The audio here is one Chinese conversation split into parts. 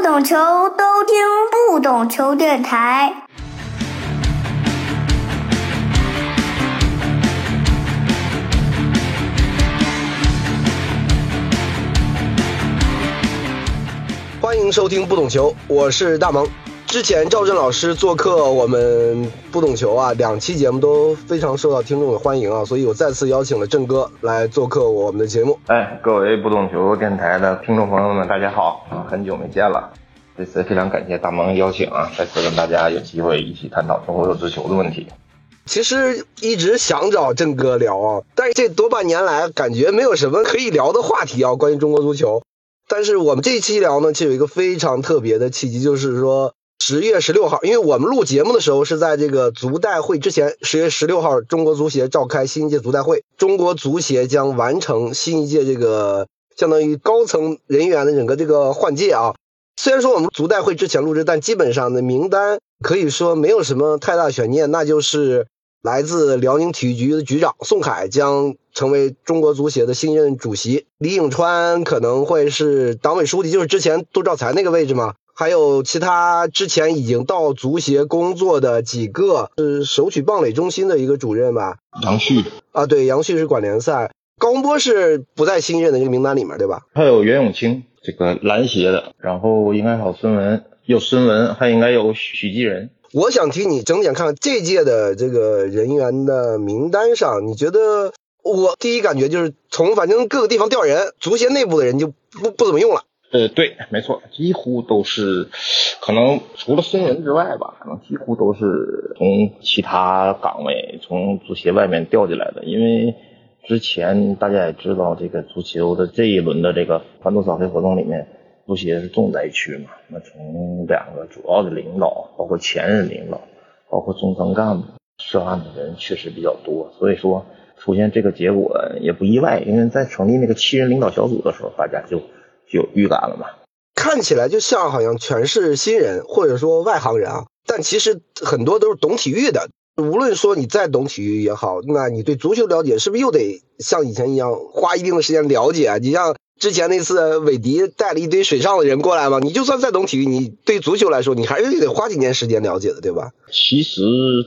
不懂球都听不懂球电台。欢迎收听不懂球，我是大萌。之前赵震老师做客我们不懂球啊，两期节目都非常受到听众的欢迎啊，所以我再次邀请了震哥来做客我们的节目。哎，各位不懂球电台的听众朋友们，大家好啊，很久没见了。这次非常感谢大萌邀请啊，再次跟大家有机会一起探讨中国足球的问题。其实一直想找郑哥聊啊，但是这多半年来感觉没有什么可以聊的话题啊，关于中国足球。但是我们这一期聊呢，其实有一个非常特别的契机，就是说十月十六号，因为我们录节目的时候是在这个足代会之前，十月十六号，中国足协召开新一届足代会，中国足协将完成新一届这个相当于高层人员的整个这个换届啊。虽然说我们足代会之前录制，但基本上的名单可以说没有什么太大悬念，那就是来自辽宁体育局的局长宋凯将成为中国足协的新任主席，李颖川可能会是党委书记，就是之前杜兆才那个位置嘛。还有其他之前已经到足协工作的几个，是首取棒垒中心的一个主任吧，杨旭啊，对，杨旭是管联赛，高洪波是不在新任的这个名单里面，对吧？还有袁永清，这个篮协的，然后应该还有孙文，有孙文，还应该有许继仁。我想听你整点看看这届的这个人员的名单上，你觉得我第一感觉就是从反正各个地方调人，足协内部的人就不不怎么用了。呃，对，没错，几乎都是，可能除了新人之外吧，可能几乎都是从其他岗位从足协外面调进来的。因为之前大家也知道，这个足球的这一轮的这个反赌扫黑活动里面，足协是重灾区嘛。那从两个主要的领导，包括前任领导，包括中层干部涉案的人确实比较多，所以说出现这个结果也不意外。因为在成立那个七人领导小组的时候，大家就。有预感了吗？看起来就像好像全是新人或者说外行人啊，但其实很多都是懂体育的。无论说你再懂体育也好，那你对足球了解是不是又得像以前一样花一定的时间了解？你像之前那次韦迪带了一堆水上的人过来嘛，你就算再懂体育，你对足球来说，你还是得花几年时间了解的，对吧？其实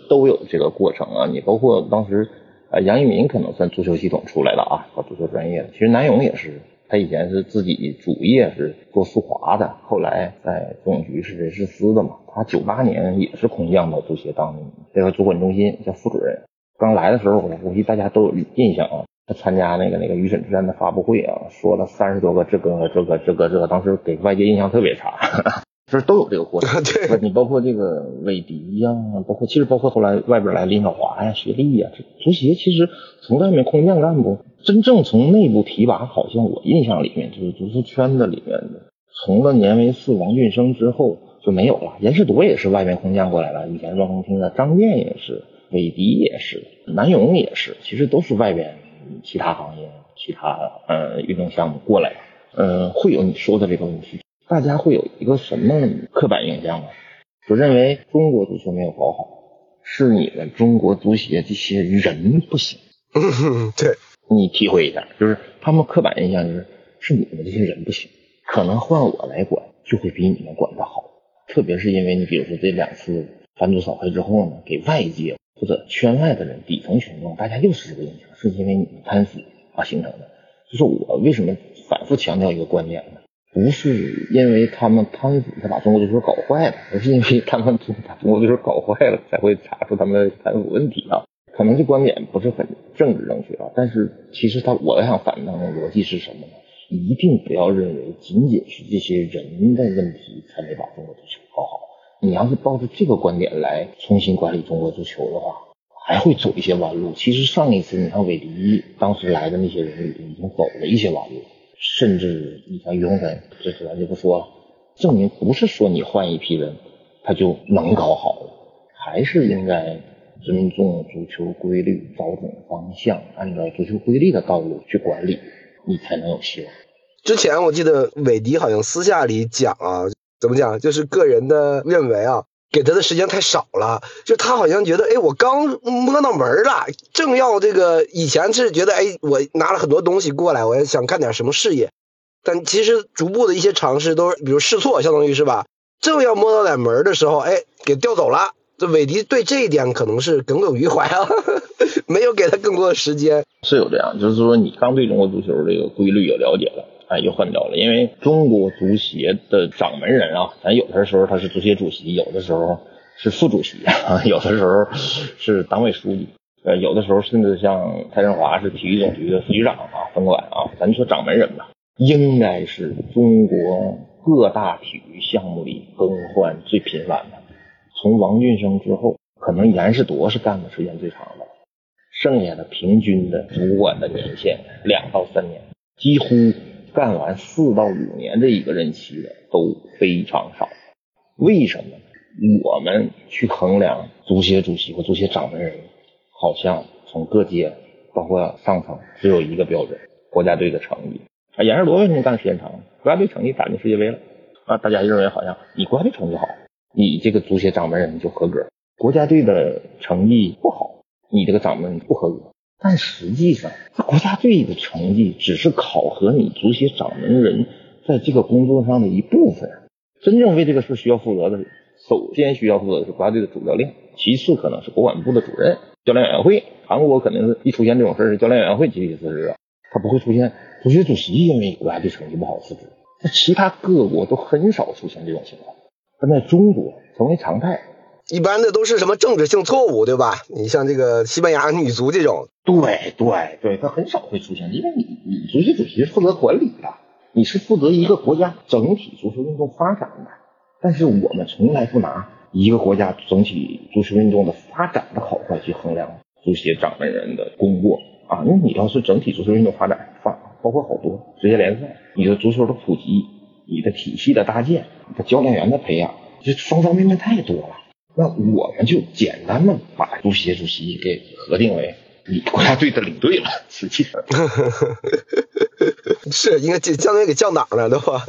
都有这个过程啊。你包括当时呃杨一鸣可能算足球系统出来的啊，搞足球专业的。其实南勇也是。他以前是自己主业是做速滑的，后来在总局是人事司的嘛。他九八年也是空降到足协当这个主管中心叫副主任。刚来的时候，我估计大家都有印象啊。他参加那个那个预审之战的发布会啊，说了三十多个这个这个这个这个，当时给外界印象特别差。就是都有这个过程。对，你包括这个韦迪呀，包括其实包括后来外边来林小华呀、薛丽呀，这足协其实从外面空降干部。真正从内部提拔，好像我印象里面就是足球圈子里面的，从了年维四、王俊生之后就没有了。严世铎也是外面空降过来了，以前万丰厅的张健也是，韦迪也是，南勇也是，其实都是外边其他行业、其他呃运动项目过来的。嗯，会有你说的这个问题，大家会有一个什么刻板印象呢？就认为中国足球没有搞好，是你们中国足协这些人不行。对。你体会一下，就是他们刻板印象就是是你们这些人不行，可能换我来管就会比你们管的好。特别是因为你比如说这两次反赌扫黑之后呢，给外界或者圈外的人、底层群众，大家又是这个印象，是因为你们贪腐而形成的。就是我为什么反复强调一个观点呢？不是因为他们贪腐才把中国足球搞坏了，而是因为他们把中国足球搞坏了才会查出他们贪腐问题啊。可能这观点不是很政治正确啊，但是其实他我想反的逻辑是什么呢？一定不要认为仅仅是这些人的问题才没把中国足球搞好。你要是抱着这个观点来重新管理中国足球的话，还会走一些弯路。其实上一次你看韦迪当时来的那些人已经走了一些弯路，甚至你像于洪森，这次咱就不说了，证明不是说你换一批人他就能搞好了，还是应该。尊重足球规律，找准方向，按照足球规律的道路去管理，你才能有希望。之前我记得韦迪好像私下里讲啊，怎么讲？就是个人的认为啊，给他的时间太少了。就他好像觉得，哎，我刚摸到门了，正要这个以前是觉得，哎，我拿了很多东西过来，我也想干点什么事业。但其实逐步的一些尝试都是，比如试错，相当于是吧？正要摸到点门的时候，哎，给调走了。这韦迪对这一点可能是耿耿于怀啊，没有给他更多的时间。是有这样，就是说你刚对中国足球这个规律有了解了，哎，又换掉了。因为中国足协的掌门人啊，咱有的时候他是足协主席，有的时候是副主席，有的时候是党委书记，呃，有的时候甚至像蔡振华是体育总局的副局长啊，分管啊，咱说掌门人吧，应该是中国各大体育项目里更换最频繁的。从王俊生之后，可能严世铎是干的时间最长的，剩下的平均的主管的年限两到三年，几乎干完四到五年这一个任期的都非常少。为什么？我们去衡量足协主席和足协掌门人，好像从各界包括上层只有一个标准：国家队的成绩。啊，严世罗为什么干的时间长？国家队成绩打进世界杯了啊，大家认为好像你国家队成绩好。你这个足协掌门人就合格，国家队的成绩不好，你这个掌门不合格。但实际上，这国家队的成绩只是考核你足协掌门人在这个工作上的一部分。真正为这个事需要负责的，首先需要负责的是国家队的主教练，其次可能是国管部的主任、教练委员会。韩国肯定是一出现这种事是教练委员会集体辞职啊，他不会出现足协主席因为国家队成绩不好辞职。那其他各国都很少出现这种情况。但在中国成为常态，一般的都是什么政治性错误，对吧？你像这个西班牙女足这种，对对对，它很少会出现，因为你你足协主席是负责管理的，你是负责一个国家整体足球运动发展的。但是我们从来不拿一个国家整体足球运动的发展的好坏去衡量足协掌门人的功过啊。因为你要是整体足球运动发展发，包括好多职业联赛，你的足球的普及。你的体系的搭建，你的教练员的培养，这方方面面太多了。那我们就简单的把足协主席给核定为你国家队的领队了，实际上是应该降相当于给降档了，对吧？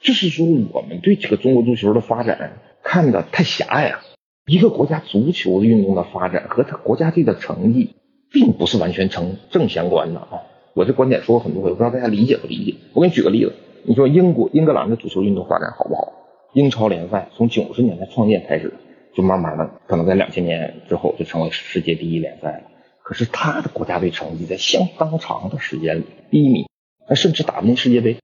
就是说，我们对这个中国足球的发展看的太狭隘了。一个国家足球运动的发展和他国家队的成绩，并不是完全成正相关的啊。我这观点说过很多回，不知道大家理解不理解？我给你举个例子。你说英国英格兰的足球运动发展好不好？英超联赛从九十年代创建开始，就慢慢的可能在两千年之后就成为世界第一联赛了。可是他的国家队成绩在相当长的时间里低迷，甚至打不进世界杯。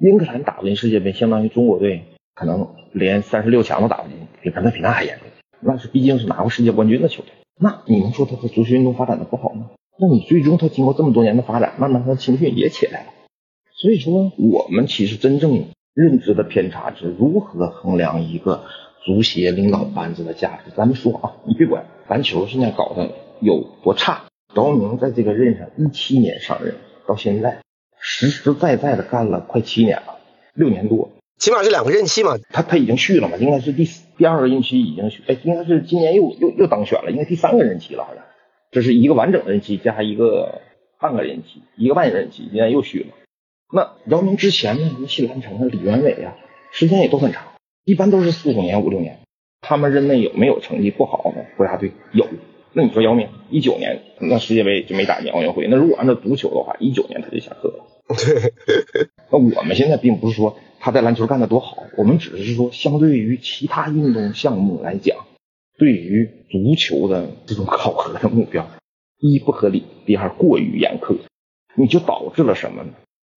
英格兰打不进世界杯，相当于中国队可能连三十六强都打不进，比可能比那还严重。那是毕竟是拿过世界冠军的球队。那你能说他的足球运动发展的不好吗？那你最终他经过这么多年的发展，慢慢他的青训也起来了。所以说，我们其实真正认知的偏差是如何衡量一个足协领导班子的价值。咱们说啊，你别管篮球现在搞得有多差，姚明在这个任上一七年上任到现在，实实在在的干了快七年了，六年多，起码是两个任期嘛。他他已经续了嘛，应该是第第二个任期已经续，哎，应该是今年又又又当选了，应该第三个任期了，好像这是一个完整的任期加一个半个任期，一个半任期，今年又续了。那姚明之前呢？什么谢兰成啊、李元伟啊，时间也都很长，一般都是四五年、五六年。他们任内有没有成绩不好的国家队？有。那你说姚明一九年那世界杯就没打进奥运会，那如果按照足球的话，一九年他就下课了。对。那我们现在并不是说他在篮球干的多好，我们只是说相对于其他运动项目来讲，对于足球的这种考核的目标，一不合理，第二过于严苛，你就导致了什么呢？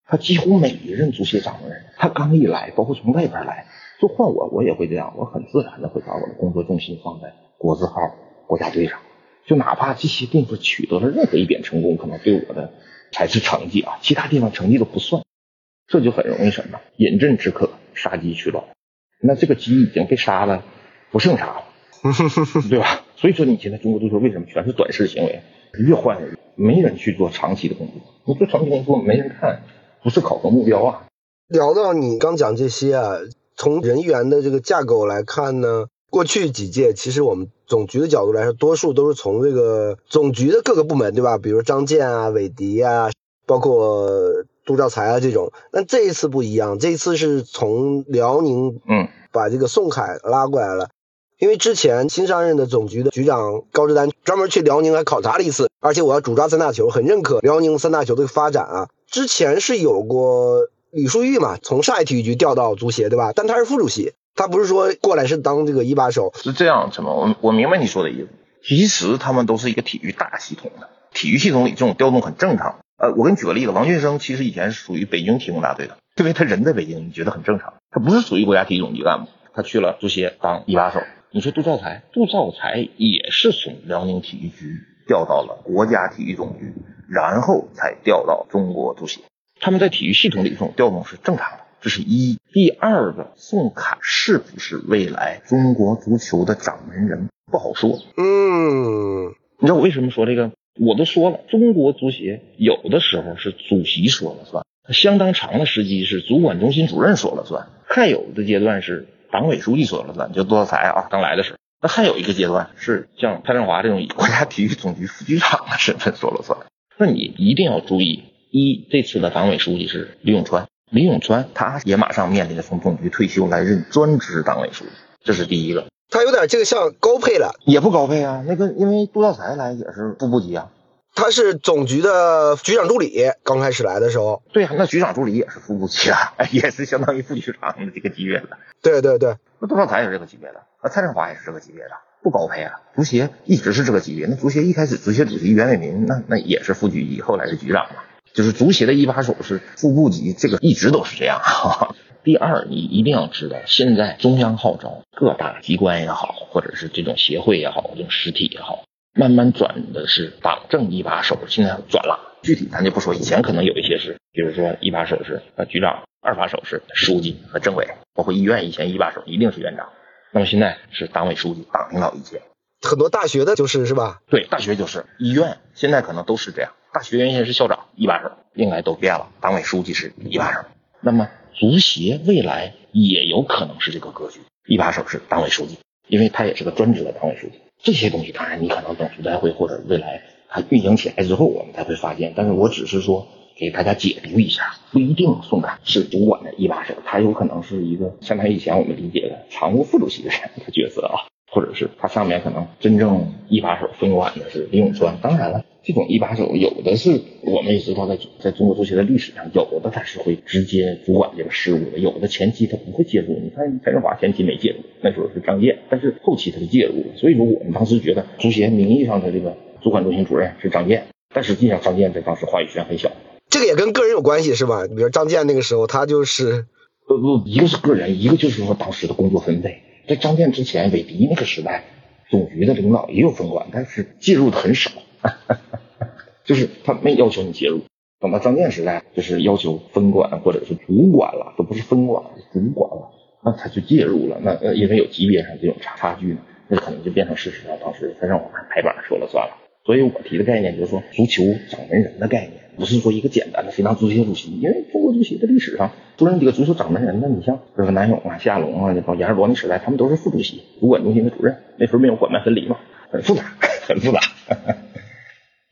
他几乎每一任足协掌门人，他刚一来，包括从外边来，就换我，我也会这样，我很自然的会把我的工作重心放在国字号国家队上，就哪怕这些动作取得了任何一点成功，可能对我的才是成绩啊，其他地方成绩都不算，这就很容易什么饮鸩止渴，杀鸡取卵，那这个鸡已经被杀了，不剩啥了，对吧？所以说你现在中国足球为什么全是短视行为，越换人没人去做长期的工作，你做长期工作没人看。不是考核目标啊！聊到你刚讲这些啊，从人员的这个架构来看呢，过去几届其实我们总局的角度来说，多数都是从这个总局的各个部门，对吧？比如张健啊、韦迪啊，包括杜兆才啊这种。但这一次不一样，这一次是从辽宁嗯把这个宋凯拉过来了，因为之前新上任的总局的局长高志丹专门去辽宁来考察了一次，而且我要主抓三大球，很认可辽宁三大球的发展啊。之前是有过吕树玉嘛，从上海体育局调到足协，对吧？但他是副主席，他不是说过来是当这个一把手。是这样，陈鹏，我我明白你说的意思。其实他们都是一个体育大系统的，体育系统里这种调动很正常。呃，我给你举个例子，王俊生其实以前是属于北京体工大队的，因为他人在北京，你觉得很正常。他不是属于国家体育总局干部，他去了足协当一把手。你说杜兆才，杜兆才也是从辽宁体育局调到了国家体育总局，然后才调到中国足协。他们在体育系统里这种调动是正常的，这是一。第二个，宋凯是不是未来中国足球的掌门人不好说。嗯，你知道我为什么说这个？我都说了，中国足协有的时候是主席说了算，相当长的时期是主管中心主任说了算，还有的阶段是党委书记说了算，就杜兆才啊刚来的时候。那还有一个阶段是像蔡振华这种以国家体育总局副局长的身份说了算。那你一定要注意，一这次的党委书记是李永川，李永川他也马上面临着从总局退休来任专职党委书记，这是第一个。他有点这个像高配了，也不高配啊。那个因为杜兆才来也是副部级啊，他是总局的局长助理，刚开始来的时候。对啊，那局长助理也是副部级啊，也是相当于副局长的这个级别的。对对对，那杜兆才也是这个级别的，那蔡振华也是这个级别的，不高配啊。足协一直是这个级别，那足协一开始足协主席袁伟民那那也是副局级，后来是局长嘛。就是足协的一把手是副部级，这个一直都是这样。哈 哈第二，你一定要知道，现在中央号召各大机关也好，或者是这种协会也好，这种实体也好，慢慢转的是党政一把手，现在转了。具体咱就不说，以前可能有一些是，比如说一把手是呃局长，二把手是书记和政委，包括医院以前一把手一定是院长，那么现在是党委书记，党领导一切。很多大学的就是是吧？对，大学就是医院，现在可能都是这样。大学原先是校长一把手，应该都变了，党委书记是一把手。那么。足协未来也有可能是这个格局，一把手是党委书记，因为他也是个专职的党委书记。这些东西当然你可能等时代会或者未来它运行起来之后，我们才会发现。但是我只是说给大家解读一下，不一定宋凯是主管的一把手，他有可能是一个相当于以前我们理解的常务副主席的角色啊。或者是他上面可能真正一把手分管的是李永川。当然了，这种一把手有的是我们也知道，在在中国足协的历史上，有的他是会直接主管这个事务的，有的前期他不会介入。你看蔡振华前期没介入，那时候是张健，但是后期他就介入了。所以说我们当时觉得足协名义上的这个主管中心主任是张健，但实际上张健在当时话语权很小。这个也跟个人有关系是吧？比如张健那个时候他就是不不，一个是个人，一个就是说当时的工作分配。在张健之前，韦迪那个时代，总局的领导也有分管，但是介入的很少，就是他没要求你介入。等到张健时代，就是要求分管或者是主管了，都不是分管，主管了，那他就介入了。那呃，因为有级别上这种差差距呢，那可能就变成事实了。当时他让我们拍板说了算了。所以我提的概念就是说，足球掌门人的概念，不是说一个简单的谁当足协主席，因为中国足协的历史上出任这个足球掌门人的，你像这个南勇啊、夏龙啊，到严世罗那时代，他们都是副主席、主管中心的主任，那时候没有管办分离嘛，很复杂，很复杂。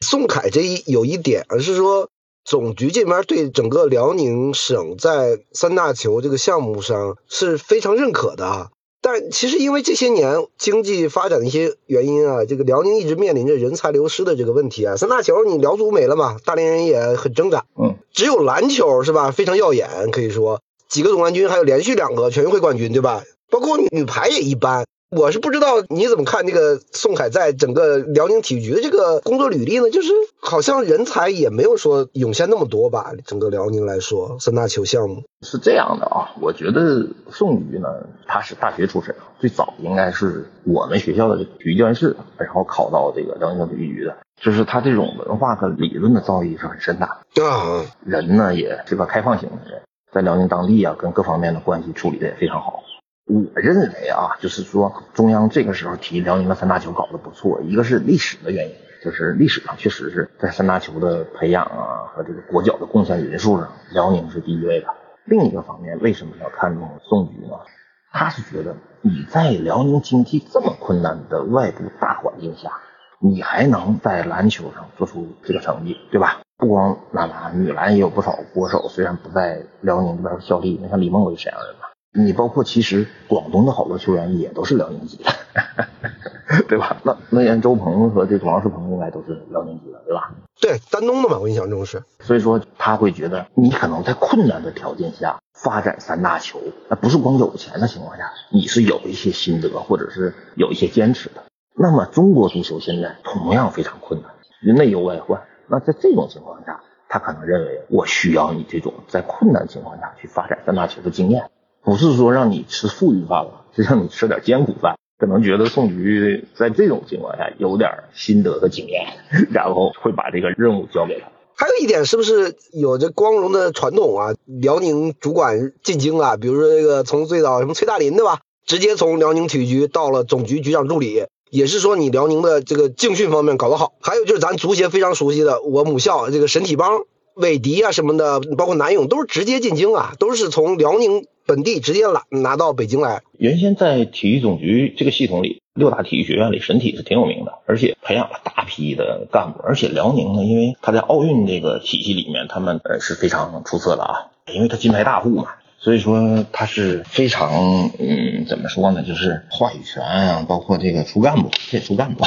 宋凯这一有一点，而是说总局这边对整个辽宁省在三大球这个项目上是非常认可的。但其实因为这些年经济发展的一些原因啊，这个辽宁一直面临着人才流失的这个问题啊。三大球你辽足没了嘛，大连人也很挣扎。嗯，只有篮球是吧？非常耀眼，可以说几个总冠军，还有连续两个全运会冠军，对吧？包括女排也一般。我是不知道你怎么看这个宋凯在整个辽宁体育局的这个工作履历呢？就是好像人才也没有说涌现那么多吧。整个辽宁来说，三大球项目是这样的啊。我觉得宋局呢，他是大学出身，最早应该是我们学校的体育教研室，然后考到这个辽宁省体育局的。就是他这种文化和理论的造诣是很深的啊。人呢也是个开放型的人，在辽宁当地啊，跟各方面的关系处理的也非常好。我认为啊，就是说中央这个时候提辽宁的三大球搞得不错，一个是历史的原因，就是历史上确实是在三大球的培养啊和这个国脚的贡献人数上，辽宁是第一位的。另一个方面，为什么要看重宋局呢？他是觉得你在辽宁经济这么困难的外部大环境下，你还能在篮球上做出这个成绩，对吧？不光男篮，女篮也有不少国手，虽然不在辽宁这边效力，那像李梦是沈阳人。你包括其实广东的好多球员也都是辽宁籍的，对吧？那那人周鹏和这个王世鹏应该都是辽宁籍的，对吧？对，丹东的嘛，我印象中是。所以说他会觉得你可能在困难的条件下发展三大球，那不是光有钱的情况下，你是有一些心得或者是有一些坚持的。那么中国足球现在同样非常困难，内忧外患。那在这种情况下，他可能认为我需要你这种在困难情况下去发展三大球的经验，不是说让你吃富裕饭了，是让你吃点艰苦饭。可能觉得宋局在这种情况下有点心得和经验，然后会把这个任务交给他。还有一点，是不是有着光荣的传统啊？辽宁主管进京啊，比如说这个从最早什么崔大林对吧，直接从辽宁体育局到了总局局长助理，也是说你辽宁的这个竞训方面搞得好。还有就是咱足协非常熟悉的我母校这个神体帮、韦迪啊什么的，包括南勇都是直接进京啊，都是从辽宁。本地直接拿拿到北京来。原先在体育总局这个系统里，六大体育学院里，神体是挺有名的，而且培养了大批的干部。而且辽宁呢，因为他在奥运这个体系里面，他们呃是非常出色的啊，因为他金牌大户嘛，所以说他是非常嗯，怎么说呢，就是话语权啊，包括这个出干部，也出干部。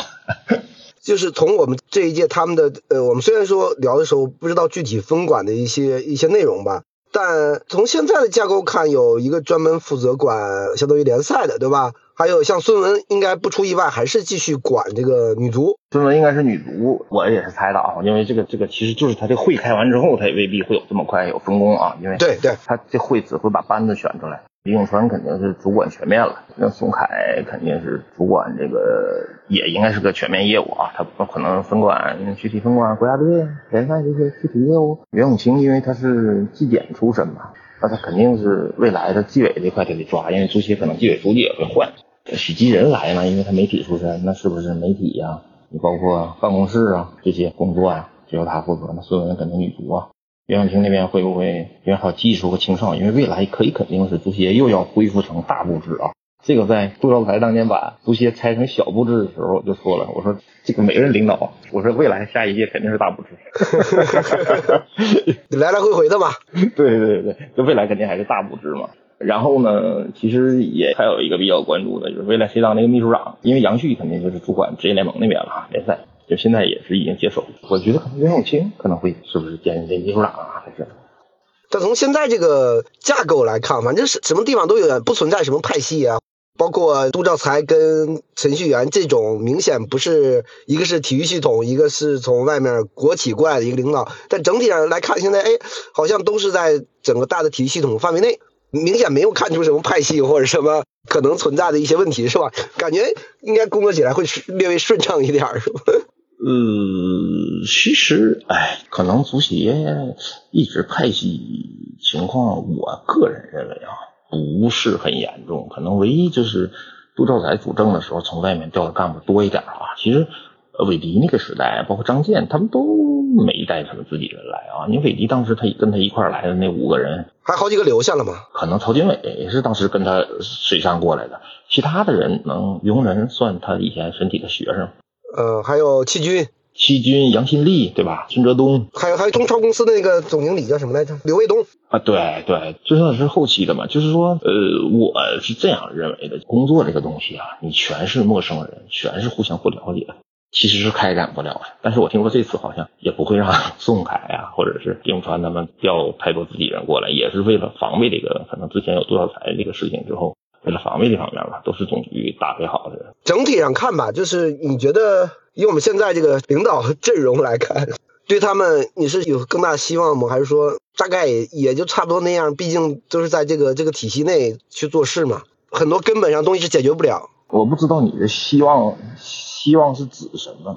就是从我们这一届他们的呃，我们虽然说聊的时候不知道具体分管的一些一些内容吧。但从现在的架构看，有一个专门负责管相当于联赛的，对吧？还有像孙文，应该不出意外还是继续管这个女足。孙文应该是女足，我也是猜的啊，因为这个这个其实就是他这会开完之后，他也未必会有这么快有分工啊，因为对对，他这会只会把班子选出来。李永川肯定是主管全面了，那宋凯肯定是主管这个，也应该是个全面业务啊，他不可能分管具体分管国家队联赛这些具体业务。袁永清因为他是纪检出身嘛，那他肯定是未来的纪委这块他得抓，因为足协可能纪委书记也会换。许继仁来呢，因为他媒体出身，那是不是媒体呀？你包括办公室啊这些工作呀，就由他负责。那孙雯肯定女足啊。袁永清那边会不会因为还有技术和青少？因为未来可以肯定是足协又要恢复成大布置啊。这个在杜兆才当年把足协拆成小布置的时候就说了，我说这个每个人领导，我说未来下一届肯定是大布置，来来回回的吧。对对对，就未来肯定还是大布置嘛。然后呢，其实也还有一个比较关注的就是未来谁当那个秘书长？因为杨旭肯定就是主管职业联盟那边了啊，联赛。就现在也是已经接手，我觉得可能袁永清可能会是不是兼任这秘书长啊？还是？但从现在这个架构来看，反正是什么地方都有，不存在什么派系啊。包括杜兆才跟程序员这种明显不是一个是体育系统，一个是从外面国企过来的一个领导。但整体上来看，现在哎，好像都是在整个大的体育系统范围内，明显没有看出什么派系或者什么可能存在的一些问题，是吧？感觉应该工作起来会略微顺畅一点，是吧？呃，其实，哎，可能足协一直派系情况，我个人认为啊，不是很严重。可能唯一就是杜兆才主政的时候，从外面调的干部多一点啊。其实，韦迪那个时代，包括张健，他们都没带他们自己人来啊。你韦迪当时他跟他一块来的那五个人，还好几个留下了吗？可能曹金伟是当时跟他水上过来的，其他的人能容人算他以前身体的学生。呃，还有戚军，戚军、杨新立，对吧？孙哲东，还有还有中超公司的那个总经理叫什么来着？刘卫东啊，对对，就算是后期的嘛。就是说，呃，我是这样认为的，工作这个东西啊，你全是陌生人，全是互相不了解，其实是开展不了的。但是我听说这次好像也不会让 宋凯啊，或者是丁川他们调太多自己人过来，也是为了防备这个可能之前有杜兆才这个事情之后。为了防卫这方面吧，都是总局搭配好的。整体上看吧，就是你觉得以我们现在这个领导阵容来看，对他们你是有更大希望吗？还是说大概也就差不多那样？毕竟都是在这个这个体系内去做事嘛，很多根本上东西是解决不了。我不知道你的希望希望是指什么？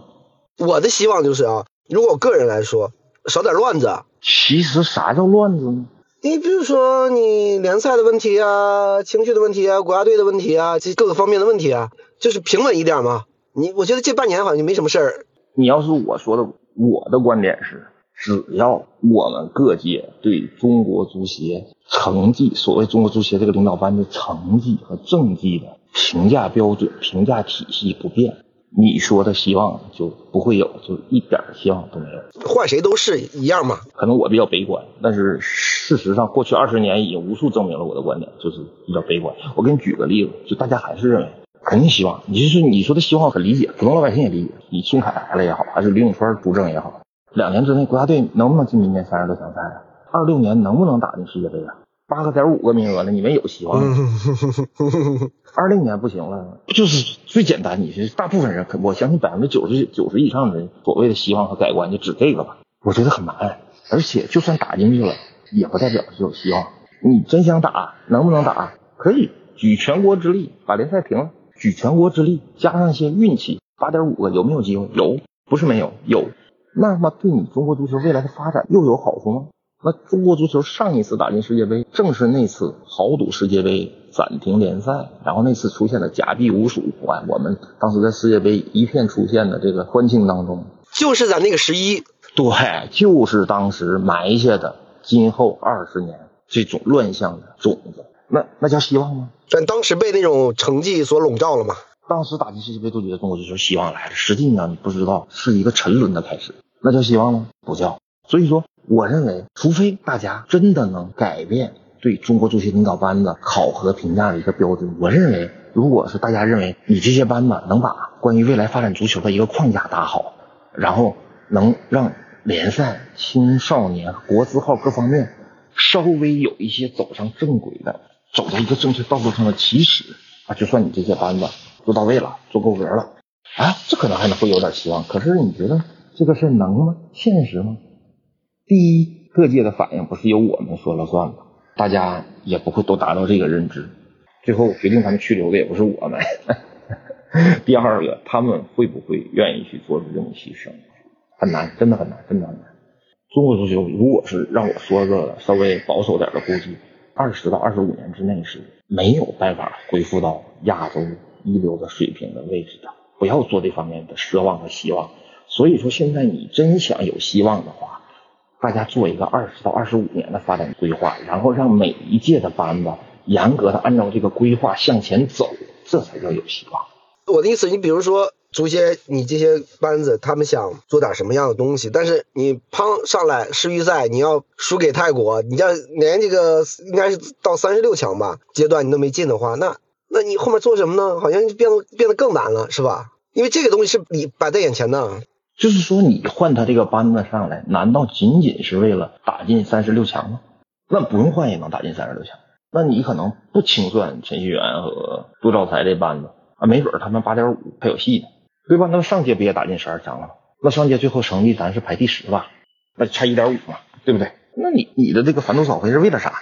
我的希望就是啊，如果我个人来说，少点乱子。其实啥叫乱子呢？你比如说，你联赛的问题啊，情绪的问题啊，国家队的问题啊，这各个方面的问题啊，就是平稳一点嘛。你我觉得这半年好像就没什么事儿。你要是我说的，我的观点是，只要我们各界对中国足协成绩，所谓中国足协这个领导班子成绩和政绩的评价标准、评价体系不变。你说的希望就不会有，就一点希望都没有。换谁都是一样嘛。可能我比较悲观，但是事实上，过去二十年已经无数证明了我的观点，就是比较悲观。我给你举个例子，就大家还是认为肯定希望。你就是你说的希望很理解，普通老百姓也理解。你孙凯来了也好，还是李永川主政也好，两年之内国家队能不能进明年三十多强赛啊？二六年能不能打进世界杯啊？八个点五个名额了，你们有希望吗？二零年不行了，不就是最简单？你是大部分人，我相信百分之九十九十以上的人所谓的希望和改观就指这个吧。我觉得很难，而且就算打进去了，也不代表就有希望。你真想打，能不能打？可以举全国之力把联赛停了，举全国之力加上一些运气，八点五个有没有机会？有，不是没有，有。那么对你中国足球未来的发展又有好处吗？那中国足球上一次打进世界杯，正是那次豪赌世界杯暂停联赛，然后那次出现的假币无数，哇！我们当时在世界杯一片出现的这个欢庆当中，就是在那个十一，对，就是当时埋下的今后二十年这种乱象的种子，那那叫希望吗？但当时被那种成绩所笼罩了嘛。当时打进世界杯都觉得中国足球希望来了，实际上你不知道是一个沉沦的开始，那叫希望吗？不叫。所以说。我认为，除非大家真的能改变对中国足协领导班子考核评价的一个标准，我认为，如果是大家认为你这些班子能把关于未来发展足球的一个框架打好，然后能让联赛、青少年、国字号各方面稍微有一些走上正轨的，走在一个正确道路上的起始啊，就算你这些班子做到位了，做够格了啊，这可能还能会有点希望。可是你觉得这个事能吗？现实吗？第一，各界的反应不是由我们说了算的，大家也不会都达到这个认知。最后决定他们去留的也不是我们。第二个，他们会不会愿意去做这种牺牲？很难，真的很难，真的很难。中国足球，如果是让我说个稍微保守点的估计，二十到二十五年之内是没有办法恢复到亚洲一流的水平的位置的。不要做这方面的奢望和希望。所以说，现在你真想有希望的话。大家做一个二十到二十五年的发展规划，然后让每一届的班子严格的按照这个规划向前走，这才叫有希望。我的意思，你比如说，足协你这些班子，他们想做点什么样的东西，但是你砰上来世预赛，你要输给泰国，你要连这个应该是到三十六强吧阶段你都没进的话，那那你后面做什么呢？好像就变得变得更难了，是吧？因为这个东西是你摆在眼前的。就是说，你换他这个班子上来，难道仅仅是为了打进三十六强吗？那不用换也能打进三十六强。那你可能不清算陈戌源和杜兆才这班子啊，没准他们八点五还有戏呢，对吧？那上届不也打进十二强了吗？那上届最后成绩咱是排第十吧？那差一点五嘛，对不对？那你你的这个反赌扫黑是为了啥？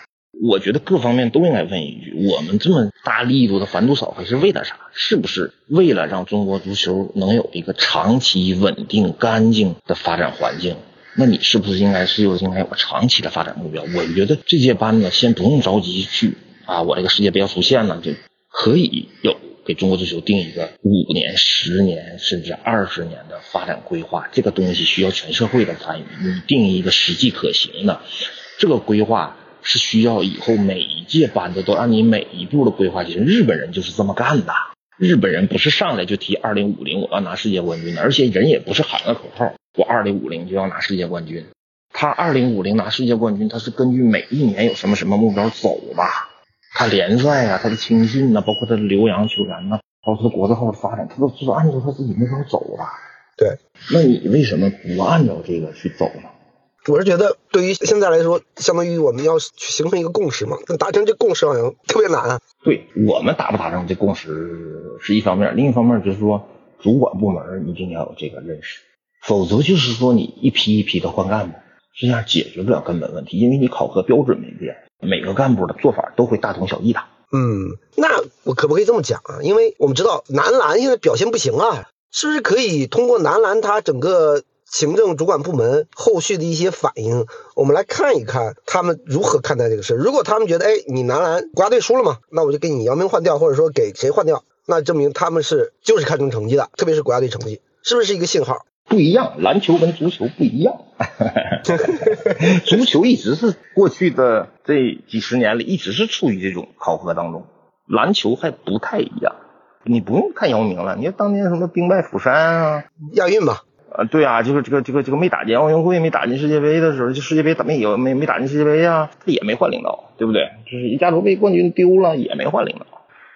我觉得各方面都应该问一句：我们这么大力度的反赌扫黑是为了啥？是不是为了让中国足球能有一个长期稳定、干净的发展环境？那你是不是应该是又应该有个长期的发展目标？我觉得这届班子先不用着急去啊，我这个世界杯要出现了，就可以有给中国足球定一个五年、十年甚至二十年的发展规划。这个东西需要全社会的参与，你定一个实际可行的这个规划。是需要以后每一届班子都按你每一步的规划进行。日本人就是这么干的。日本人不是上来就提二零五零我要拿世界冠军的，而且人也不是喊个口号，我二零五零就要拿世界冠军。他二零五零拿世界冠军，他是根据每一年有什么什么目标走的。他联赛啊，他的青训呐，包括他的留洋球员呐，包括他国字号的发展，他都是按照他自己目标走的。对，那你为什么不按照这个去走呢？我是觉得，对于现在来说，相当于我们要去形成一个共识嘛。但达成这共识好像特别难。对我们达不达成这共识是一方面，另一方面就是说，主管部门一定要有这个认识，否则就是说你一批一批的换干部，这样解决不了根本问题，因为你考核标准没变，每个干部的做法都会大同小异的。嗯，那我可不可以这么讲啊？因为我们知道男篮现在表现不行啊，是不是可以通过男篮他整个？行政主管部门后续的一些反应，我们来看一看他们如何看待这个事。如果他们觉得，哎，你男篮国家队输了嘛，那我就给你姚明换掉，或者说给谁换掉，那证明他们是就是看重成绩的，特别是国家队成绩，是不是一个信号？不一样，篮球跟足球不一样。足球一直是过去的这几十年里一直是处于这种考核当中，篮球还不太一样。你不用看姚明了，你看当年什么兵败釜山啊，亚运嘛。呃，对啊，就是这个这个这个没打进奥运会、没打进世界杯的时候，就世界杯怎么也没没打进世界杯啊？他也没换领导，对不对？就是一加州杯冠军丢了，也没换领导。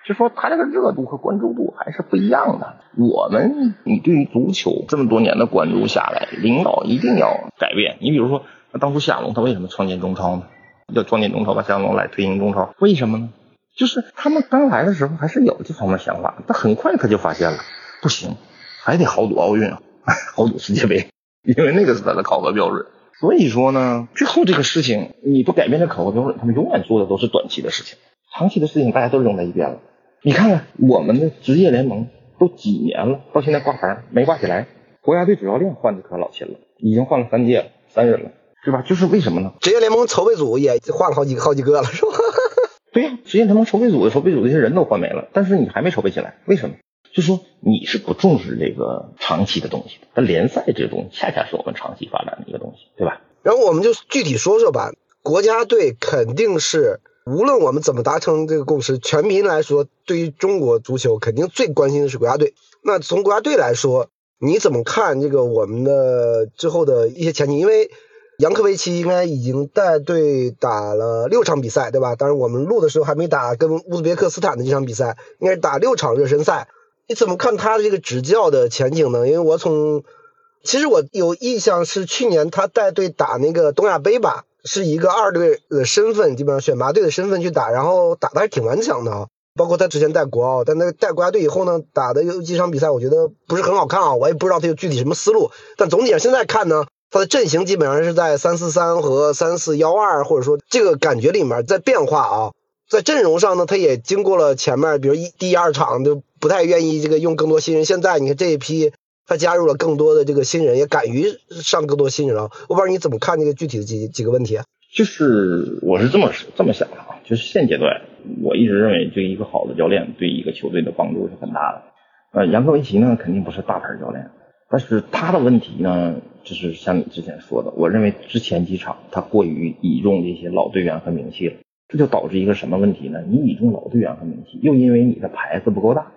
就说他这个热度和关注度还是不一样的。我们你对于足球这么多年的关注下来，领导一定要改变。你比如说，当初夏龙他为什么创建中超呢？要创建中超，把夏龙来推行中超，为什么呢？就是他们刚来的时候还是有这方面想法，但很快他就发现了，不行，还得豪赌奥运，豪赌世界杯，因为那个是他的考核标准。所以说呢，最后这个事情你不改变这考核标准，他们永远做的都是短期的事情，长期的事情大家都扔在一边了。你看看我们的职业联盟都几年了，到现在挂牌没挂起来。国家队主教练换的可老勤了，已经换了三届了，三人了，对吧？就是为什么呢？职业联盟筹备组也换了好几好几个了，是吧？对呀，职业联盟筹备组的筹备组这些人都换没了，但是你还没筹备起来，为什么？就说你是不重视这个长期的东西的。那联赛这个东西恰恰是我们长期发展的一个东西，对吧？然后我们就具体说说吧。国家队肯定是。无论我们怎么达成这个共识，全民来说，对于中国足球肯定最关心的是国家队。那从国家队来说，你怎么看这个我们的之后的一些前景？因为杨科维奇应该已经带队打了六场比赛，对吧？当然我们录的时候还没打跟乌兹别克斯坦的这场比赛，应该是打六场热身赛。你怎么看他的这个执教的前景呢？因为我从其实我有印象是去年他带队打那个东亚杯吧。是一个二队的身份，基本上选拔队的身份去打，然后打的还挺顽强的。包括他之前带国奥，但那个带国家队以后呢，打的有几场比赛，我觉得不是很好看啊。我也不知道他有具体什么思路，但总体上现在看呢，他的阵型基本上是在三四三和三四幺二，或者说这个感觉里面在变化啊。在阵容上呢，他也经过了前面，比如一第二场就不太愿意这个用更多新人，现在你看这一批。他加入了更多的这个新人，也敢于上更多新人啊！我不知道你怎么看这个具体的几几个问题啊？就是我是这么这么想的啊，就是现阶段，我一直认为，对一个好的教练对一个球队的帮助是很大的。呃，杨科维奇呢，肯定不是大牌教练，但是他的问题呢，就是像你之前说的，我认为之前几场他过于倚重这些老队员和名气了，这就导致一个什么问题呢？你倚重老队员和名气，又因为你的牌子不够大，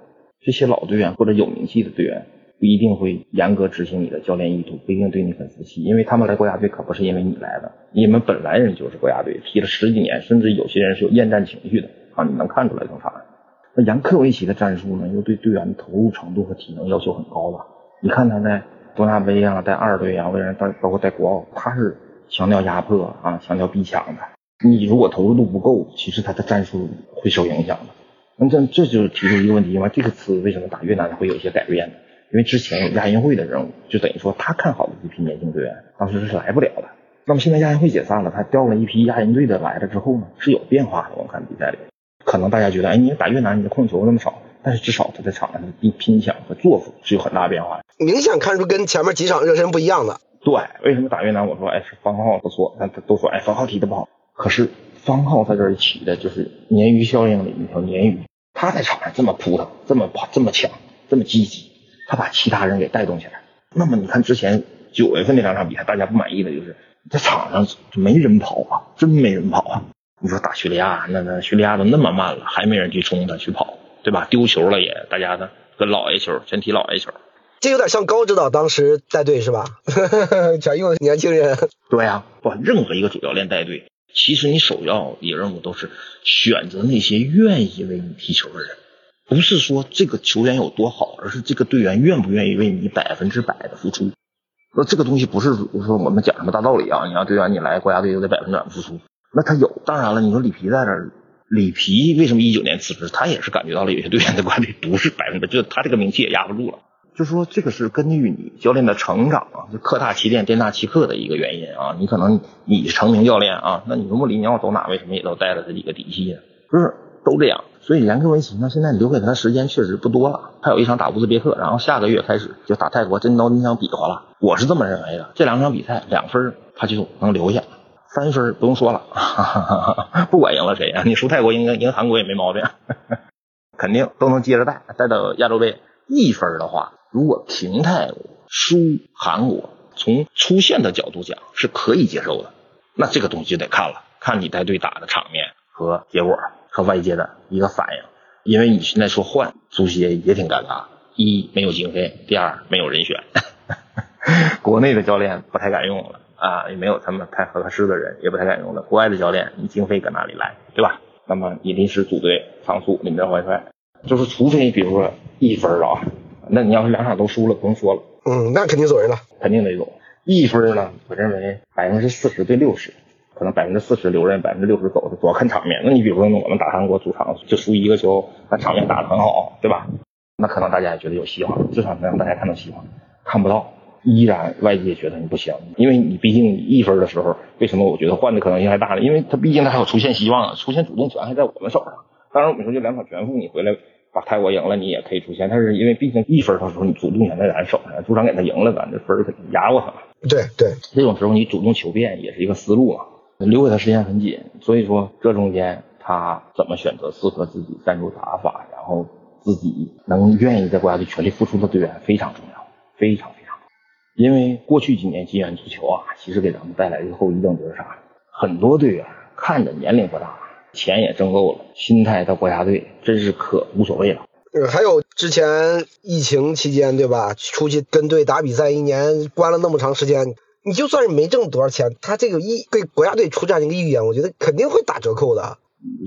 这些老队员或者有名气的队员。不一定会严格执行你的教练意图，不一定对你很服气，因为他们来国家队可不是因为你来的，你们本来人就是国家队，踢了十几年，甚至有些人是有厌战情绪的啊，你能看出来从啥。那杨科维奇的战术呢，又对队员的投入程度和体能要求很高了？你看他在东亚杯啊，带二队啊，为了带包括带国奥，他是强调压迫啊，强调逼抢的。你如果投入度不够，其实他的战术会受影响的。那这这就提出一个问题嘛，这个词为什么打越南会有一些改变呢？因为之前有亚运会的任务，就等于说他看好的这批年轻队员，当时是来不了的。那么现在亚运会解散了，他调了一批亚运队的来了之后呢，是有变化的。我看比赛里，可能大家觉得，哎，你打越南，你的控球那么少，但是至少他在场上的拼拼抢和作风是有很大变化，明显看出跟前面几场热身不一样的。对，为什么打越南？我说，哎，是方浩不错，但他都说，哎，方浩踢的不好。可是方浩在这儿起的就是鲶鱼效应里一条鲶鱼，他在场上这么扑腾，这么跑，这么抢，这么积极。他把其他人给带动起来。那么你看之前九月份那两场比赛，大家不满意的就是在场上没人跑啊，真没人跑啊。你说打叙利亚，那那叙利亚都那么慢了，还没人去冲他去跑，对吧？丢球了也，大家呢跟老爷球，全踢老爷球。这有点像高指导当时带队是吧？全用年轻人。对呀，不，任何一个主教练带队，其实你首要的任务都是选择那些愿意为你踢球的人。不是说这个球员有多好，而是这个队员愿不愿意为你百分之百的付出。那这个东西不是说我们讲什么大道理啊？你让队员你来国家队就得百分之百付出。那他有，当然了，你说里皮在这儿，里皮为什么一九年辞职？他也是感觉到了有些队员的管理不是百分之百，就是他这个名气也压不住了。就说这个是根据你教练的成长啊，就客大欺店，店大欺客的一个原因啊。你可能你成名教练啊，那你说穆里尼奥走哪为什么也都带了他几个嫡系呢？就是都这样。所以杨科维奇呢，现在留给他的时间确实不多了。还有一场打乌兹别克，然后下个月开始就打泰国，真刀真枪比划了。我是这么认为的，这两场比赛两分他就能留下，三分不用说了，哈哈哈不管赢了谁啊，你输泰国赢赢韩国也没毛病，肯定都能接着带带到亚洲杯。一分的话，如果平泰输韩国，从出线的角度讲是可以接受的。那这个东西就得看了，看你带队打的场面和结果。和外界的一个反应，因为你现在说换足协也挺尴尬，一没有经费，第二没有人选，国内的教练不太敢用了啊，也没有他们太合适的人，也不太敢用了。国外的教练，你经费搁哪里来，对吧？那么你临时组队仓促，领着怀揣。就是除非比如说一分啊，那你要是两场都输了，不用说了，嗯，那肯定走人了。肯定得走。一分呢，我认为百分之四十对六十，可能百分之四十留任，百分之六十走，主要看场面。那你比如说我们打韩国主场就输一个球，那场面打得很好，对吧？那可能大家也觉得有希望，至少能让大家看到希望。看不到，依然外界觉得你不行，因为你毕竟一分的时候，为什么我觉得换的可能性还大呢？因为他毕竟他还有出现希望，出现主动权还在我们手上。当然我们说就两场全负，你回来把泰国赢了，你也可以出线。但是因为毕竟一分的时候你主动权在咱手上，主场给他赢了，咱这分肯定压过他。对对，这种时候你主动求变也是一个思路嘛。留给他时间很紧，所以说这中间他怎么选择适合自己战术打法，然后。自己能愿意在国家队全力付出的队员非常重要，非常非常重要。因为过去几年金元足球啊，其实给咱们带来的后遗症就是啥？很多队员看着年龄不大，钱也挣够了，心态到国家队真是可无所谓了。呃，还有之前疫情期间，对吧？出去跟队打比赛，一年关了那么长时间，你就算是没挣多少钱，他这个意对国家队出战这个意愿，我觉得肯定会打折扣的。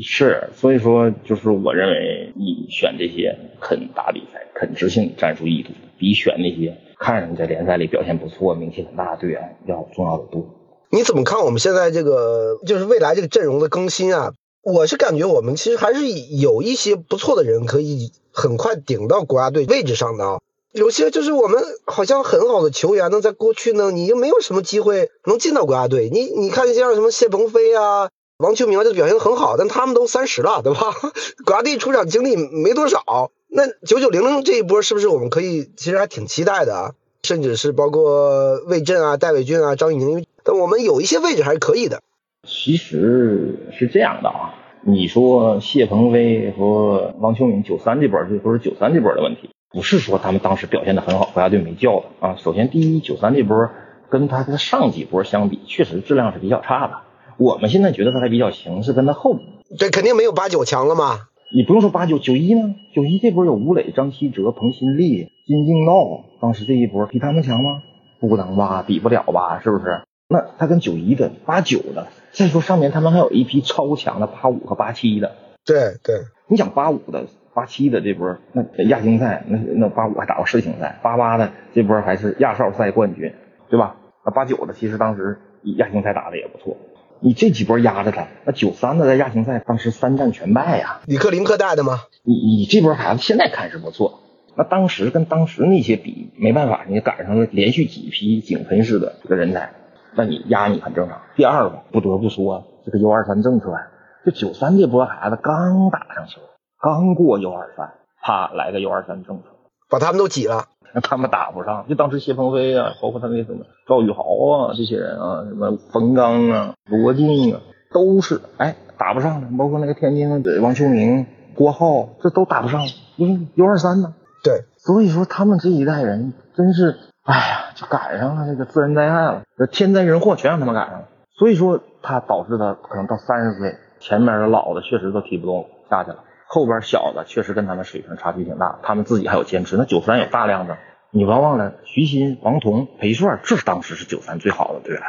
是，所以说就是我认为你选这些肯打比赛、肯执行战术意图，比选那些看上去在联赛里表现不错、名气很大的队员要重要的多。你怎么看我们现在这个就是未来这个阵容的更新啊？我是感觉我们其实还是有一些不错的人可以很快顶到国家队位置上的啊。有些就是我们好像很好的球员呢，在过去呢，你就没有什么机会能进到国家队。你你看像什么谢鹏飞啊。王秋明这个表现的很好，但他们都三十了，对吧？国家队出场经历没多少。那九九零零这一波是不是我们可以其实还挺期待的？甚至是包括魏震啊、戴伟俊啊、张怡宁，但我们有一些位置还是可以的。其实是这样的啊，你说谢鹏飞和王秋明九三这波，这都是九三这波的问题，不是说他们当时表现的很好，国家队没叫啊。首先，第一，九三这波跟他的上几波相比，确实质量是比较差的。我们现在觉得他还比较行，是跟他后，这肯定没有八九强了嘛。你不用说八九九一呢，九一这波有吴磊、张稀哲、彭新立、金敬道，当时这一波比他们强吗？不能吧，比不了吧，是不是？那他跟九一的、八九的，再说上面他们还有一批超强的八五和八七的。对对，你想八五的、八七的这波，那亚青赛那那八五还打过世青赛，八八的这波还是亚少赛冠军，对吧？那八九的其实当时亚青赛打的也不错。你这几波压着他，那九三的在亚青赛当时三战全败呀。李克林克带的吗？你你这波孩子现在看是不错，那当时跟当时那些比没办法，你赶上了连续几批井喷式的这个人才，那你压你很正常。第二个不得不说这个 U 二三政策呀，这九三这波孩子刚打上球，刚过 U 二三，啪来个 U 二三政策，把他们都挤了。那他们打不上，就当时谢鹏飞啊，包括他那什么赵宇豪啊，这些人啊，什么冯刚啊、罗晋啊，都是哎打不上的。包括那个天津的王秋明、郭浩，这都打不上，因为 U 二三呢。对，所以说他们这一代人真是，哎呀，就赶上了这个自然灾害了，这天灾人祸全让他们赶上了。所以说他导致他可能到三十岁，前面的老的确实都踢不动，下去了。后边小的确实跟他们水平差距挺大，他们自己还有坚持。那九三有大量的，你别忘了徐新、王彤、裴帅，这当时是九三最好的队员。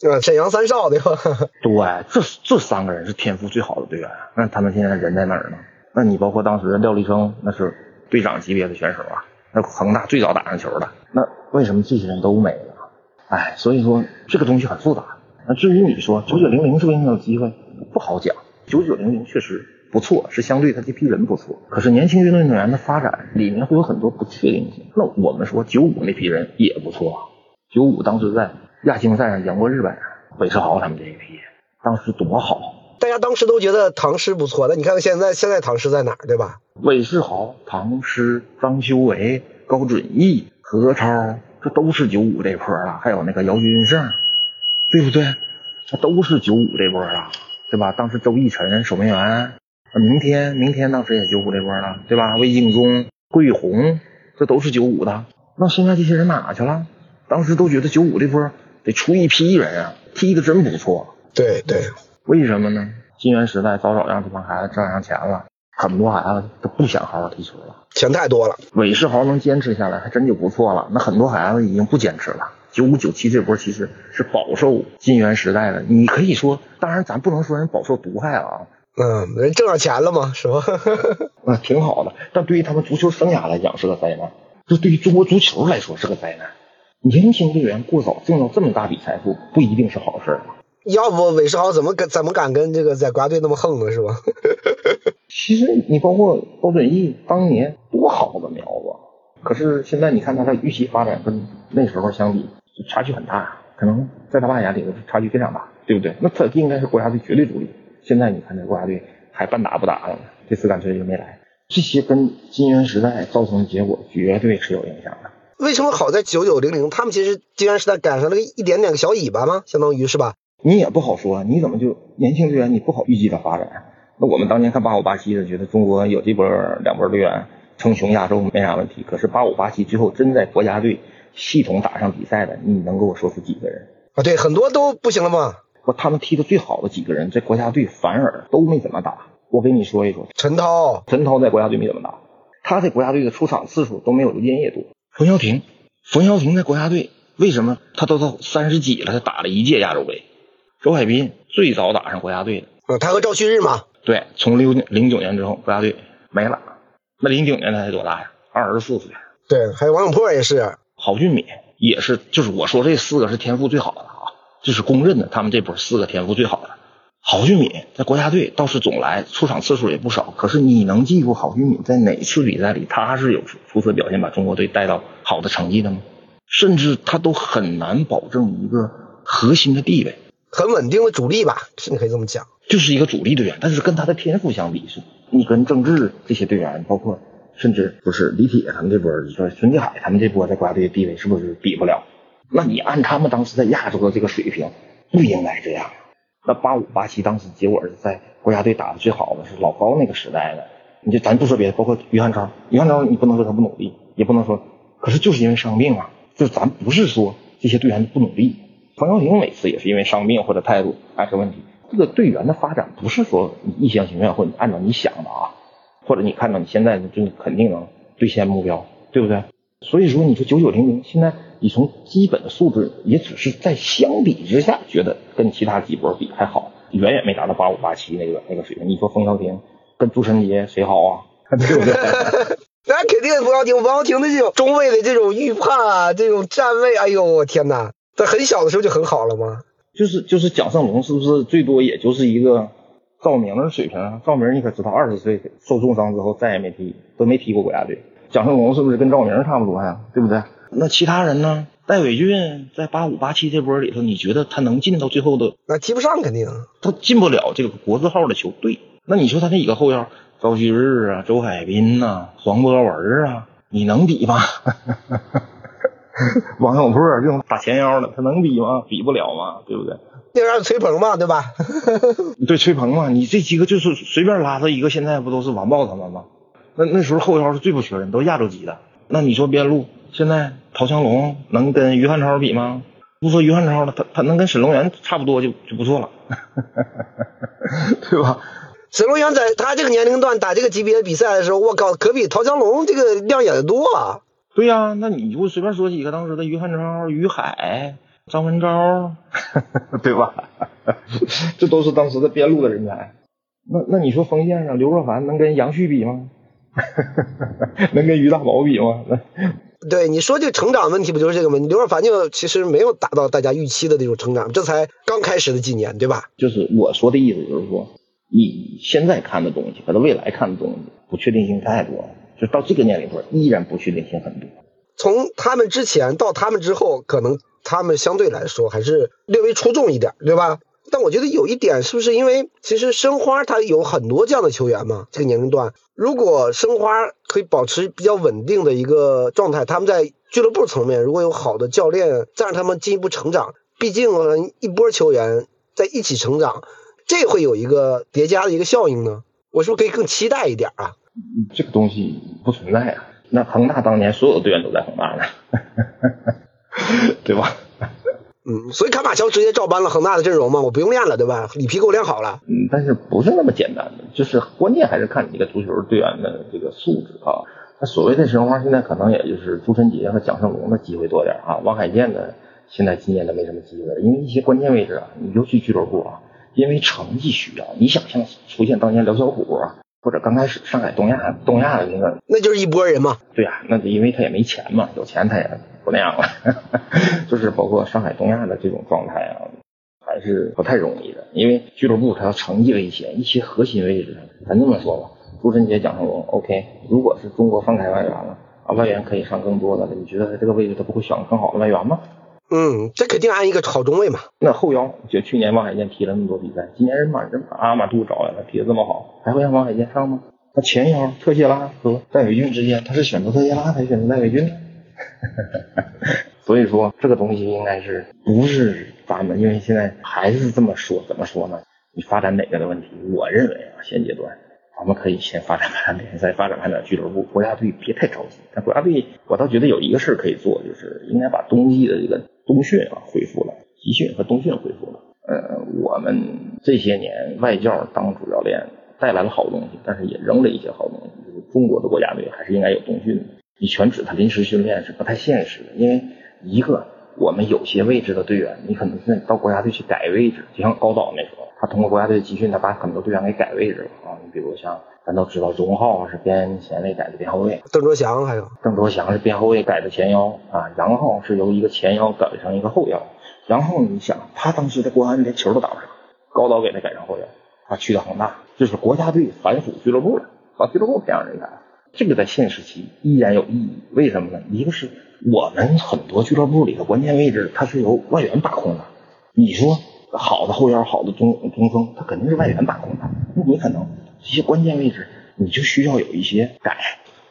对，沈阳三少对吧？对，这这三个人是天赋最好的队员。那他们现在人在哪儿呢？那你包括当时廖立生，那是队长级别的选手啊，那恒大最早打上球的。那为什么这些人都没了？哎，所以说这个东西很复杂。那至于你说九九零零是为什么有机会？不好讲。九九零零确实。不错，是相对他这批人不错。可是年轻运动运动员的发展里面会有很多不确定性。那我们说九五那批人也不错，九五当时在亚青赛上赢过日本，韦世豪他们这一批，当时多好。大家当时都觉得唐诗不错，那你看看现在，现在唐诗在哪儿，对吧？韦世豪、唐诗、张修为、高准翼、何超，这都是九五这波了。还有那个姚军胜，对不对？这都是九五这波了，对吧？当时周逸晨守门员。明天，明天当时也九五这波了，对吧？魏敬忠、桂红，这都是九五的。那现在这些人哪去了？当时都觉得九五这波得出一批人啊，踢的真不错。对对，为什么呢？金元时代早早让这帮孩子挣上钱了，很多孩子都不想好好踢球了，钱太多了。韦世豪能坚持下来，还真就不错了。那很多孩子已经不坚持了。九五九七这波其实是饱受金元时代的，你可以说，当然咱不能说人饱受毒害啊。嗯，人挣上钱了嘛，是吧？啊，挺好的。但对于他们足球生涯来讲是个灾难，这对于中国足球来说是个灾难。年轻队员过早挣到这么大笔财富，不一定是好事。要不韦世豪怎么敢怎么敢跟这个在国家队那么横呢？是吧？其实你包括包准翼当年多好的苗子，可是现在你看他的预期发展跟那时候相比差距很大，可能在他爸眼里差距非常大，对不对？那他应该是国家队绝对主力。现在你看这国家队还半打不打的，这次干脆就没来。这些跟金元时代造成的结果绝对是有影响的。为什么好在九九零零？他们其实金元时代赶上了一点点个小尾巴吗？相当于是吧？你也不好说，你怎么就年轻队员你不好预计的发展？那我们当年看八五八七的，觉得中国有这波两波队员称雄亚洲没啥问题。可是八五八七最后真在国家队系统打上比赛的，你能给我说出几个人？啊，对，很多都不行了吗？不，他们踢的最好的几个人在国家队反而都没怎么打。我跟你说一说，陈涛，陈涛在国家队没怎么打，他在国家队的出场次数都没有刘建业多。冯潇霆，冯潇霆在国家队为什么他都到三十几了，他打了一届亚洲杯？周海滨最早打上国家队的，嗯，他和赵旭日嘛。对，从零零九年之后，国家队没了。那零九年他才多大呀？二十四岁。对，还有王永珀也是，郝俊敏也是，就是我说这四个是天赋最好的啊。这是公认的，他们这波四个天赋最好的。郝俊敏在国家队倒是总来，出场次数也不少。可是你能记住郝俊敏在哪次比赛里他是有出色表现，把中国队带到好的成绩的吗？甚至他都很难保证一个核心的地位，很稳定的主力吧，是你可以这么讲，就是一个主力队员。但是跟他的天赋相比，是你跟郑智这些队员，包括甚至不是李铁他们这波，说孙继海他们这波在国家队的地位，是不是比不了？那你按他们当时在亚洲的这个水平，不应该这样。那八五八七当时结果是在国家队打的最好的是老高那个时代的。你就咱不说别的，包括于汉超，于汉超你不能说他不努力，也不能说，可是就是因为伤病啊。就是咱不是说这些队员不努力，冯潇霆每次也是因为伤病或者态度还是问题。这个队员的发展不是说你一厢情愿或者按照你想的啊，或者你看到你现在就肯定能兑现目标，对不对？所以说你说九九零零现在。你从基本的素质，也只是在相比之下，觉得跟其他几波比还好，远远没达到八五八七那个那个水平。你说冯潇霆跟朱晨杰谁好啊？对不对？那肯定冯潇霆，冯潇霆的这种中卫的这种预判啊，这种站位，哎呦我天哪！在很小的时候就很好了吗？就是就是蒋胜龙是不是最多也就是一个赵明的水平？赵明你可知道，二十岁受重伤之后再也没踢，都没踢过国家队。蒋胜龙是不是跟赵明差不多呀？对不对？那其他人呢？戴伟俊在八五八七这波里头，你觉得他能进到最后的？那踢不上，肯定他进不了这个国字号的球队。那你说他那几个后腰，赵旭日啊、周海滨呐、黄博文啊，你能比吗？王小波这种打前腰的，他能比吗？比不了嘛，对不对？那让崔鹏嘛，对吧？对，崔鹏嘛，你这几个就是随便拉他一个，现在不都是完爆他们吗？那那时候后腰是最不缺人，都是亚洲级的。那你说边路？现在陶强龙能跟于汉超比吗？不说于汉超了，他他能跟沈龙元差不多就就不错了，对吧？沈龙元在他这个年龄段打这个级别的比赛的时候，我靠，可比陶强龙这个亮眼的多啊！对呀，那你就随便说几个当时的于汉超、于海、张文钊，对吧？这都是当时的边路的人才。那那你说锋线上刘若凡能跟杨旭比吗？能跟于大宝比吗？对你说这个成长问题不就是这个吗？刘若凡就其实没有达到大家预期的那种成长，这才刚开始的几年，对吧？就是我说的意思，就是说你现在看的东西和他未来看的东西不确定性太多了，就到这个年龄段依然不确定性很多。从他们之前到他们之后，可能他们相对来说还是略微出众一点，对吧？但我觉得有一点是不是因为其实申花他有很多这样的球员嘛？这个年龄段，如果申花可以保持比较稳定的一个状态，他们在俱乐部层面如果有好的教练，再让他们进一步成长，毕竟一波球员在一起成长，这会有一个叠加的一个效应呢。我是不是可以更期待一点啊？这个东西不存在啊。那恒大当年所有的队员都在恒大呢，对吧？嗯，所以卡马乔直接照搬了恒大的阵容嘛，我不用练了，对吧？里皮给我练好了。嗯，但是不是那么简单的，就是关键还是看你这个足球队员的这个素质啊。那所谓的申花现在可能也就是朱晨杰和蒋胜龙的机会多点啊，王海建呢现在今年都没什么机会，因为一些关键位置啊，你尤其俱乐部啊，因为成绩需要。你想象出现当年刘小虎啊，或者刚开始上海东亚东亚的那个，那就是一波人嘛。对呀、那因为他也没钱嘛，有钱他也不那样了。就是包括上海东亚的这种状态啊，还是不太容易的。因为俱乐部它要成绩为先，一些核心位置，咱这么说吧，朱晨杰、蒋胜龙，OK，如果是中国放开外援了啊，外援可以上更多的了，你觉得他这个位置他不会选更好的外援吗？嗯，这肯定安一个好中卫嘛。那后腰，就去年王海剑踢了那么多比赛，今年人把人把阿马杜找来了，踢得这么好，还会让王海剑上吗？那前腰特谢拉和戴伟俊之间，他是选择特谢拉还是选择戴伟俊呢？所以说这个东西应该是不是咱们，因为现在还是这么说，怎么说呢？你发展哪个的问题，我认为啊，现阶段咱们可以先发展发展联赛，发展发展俱乐部，国家队别太着急。但国家队，我倒觉得有一个事儿可以做，就是应该把冬季的这个冬训啊恢复了，集训和冬训恢复了。呃，我们这些年外教当主教练带来了好东西，但是也扔了一些好东西。就是中国的国家队还是应该有冬训的，你全指他临时训练是不太现实的，因为一个我们有些位置的队员，你可能在到国家队去改位置，就像高导那时候，他通过国家队集训，他把很多队员给改位置了啊。你比如像咱都知道，荣浩是边前卫改的边后卫，邓卓翔还有邓卓翔是边后卫改的前腰啊，杨浩是由一个前腰改成一个后腰。然后，你想他当时在国安连球都打不上，高导给他改成后腰，他去的恒大，这是国家队反腐俱乐部了，把俱乐部培养人才。这个在现时期依然有意义，为什么呢？一个是我们很多俱乐部里的关键位置，它是由外援把控的。你说好的后腰、好的中中锋，他肯定是外援把控的。那你可能这些关键位置，你就需要有一些改。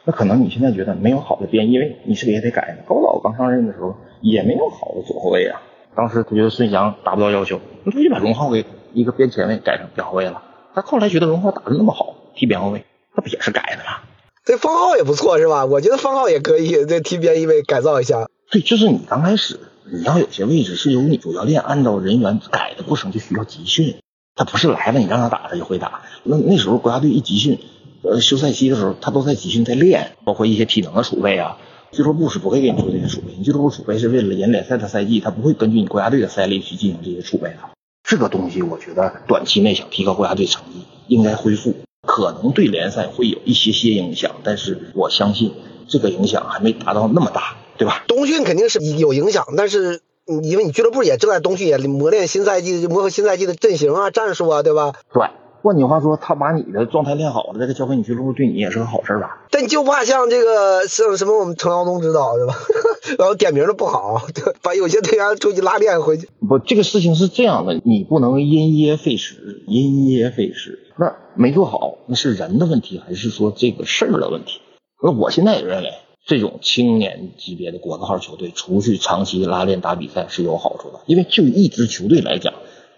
那可能你现在觉得没有好的边翼位，你是不是也得改呢？高老刚上任的时候也没有好的左后卫啊，当时他觉得孙祥达不到要求，那他就把荣浩给一个边前卫改成边后卫了。他后来觉得荣浩打的那么好，踢边后卫，那不也是改的吗？这方浩也不错是吧？我觉得方浩也可以这踢边翼位改造一下。对，就是你刚开始你要有些位置是由你主教练按照人员改的过程就需要集训，他不是来了你让他打他就会打。那那时候国家队一集训，呃，休赛期的时候他都在集训在练，包括一些体能的储备啊。俱乐部是不会给你做这些储备，俱乐部储备是为了赢联赛的赛季，他不会根据你国家队的赛例去进行这些储备的。这个东西我觉得短期内想提高国家队成绩，应该恢复，可能对联赛会有一些些影响，但是我相信这个影响还没达到那么大，对吧？冬训肯定是有影响，但是因为你俱乐部也正在冬训，也磨练新赛季磨合新赛季的阵型啊、战术啊，对吧？对。换句话说，他把你的状态练好了，这个交给你俱乐部，对你也是个好事吧？但就怕像这个像什么我们程耀东指导对吧？然后点名的不好，对，把有些队员出去拉练回去。不，这个事情是这样的，你不能因噎废食，因噎废食。那没做好，那是人的问题，还是说这个事儿的问题？那我现在也认为，这种青年级别的国字号球队除去长期拉练打比赛是有好处的，因为就一支球队来讲，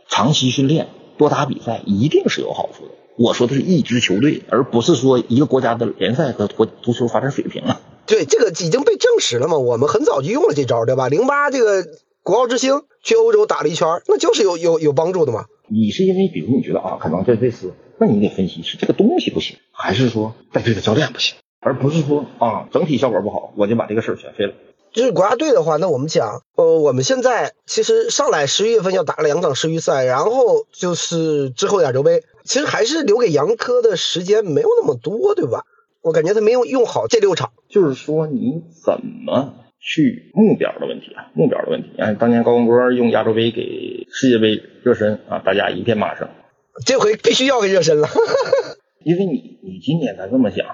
长期训练。多打比赛一定是有好处的。我说的是一支球队，而不是说一个国家的联赛和国足球发展水平啊。对，这个已经被证实了嘛。我们很早就用了这招，对吧？零八这个国奥之星去欧洲打了一圈，那就是有有有帮助的嘛。你是因为比如你觉得啊，可能这这次，那你得分析是这个东西不行，还是说带队的教练不行，而不是说啊整体效果不好，我就把这个事儿全废了。就是国家队的话，那我们讲，呃，我们现在其实上来十一月份要打两场世预赛，然后就是之后亚洲杯，其实还是留给杨科的时间没有那么多，对吧？我感觉他没有用好这六场。就是说你怎么去目标的问题啊，目标的问题。哎，当年高洪波用亚洲杯给世界杯热身啊，大家一片骂声。这回必须要给热身了，因为你你今年咱这么想，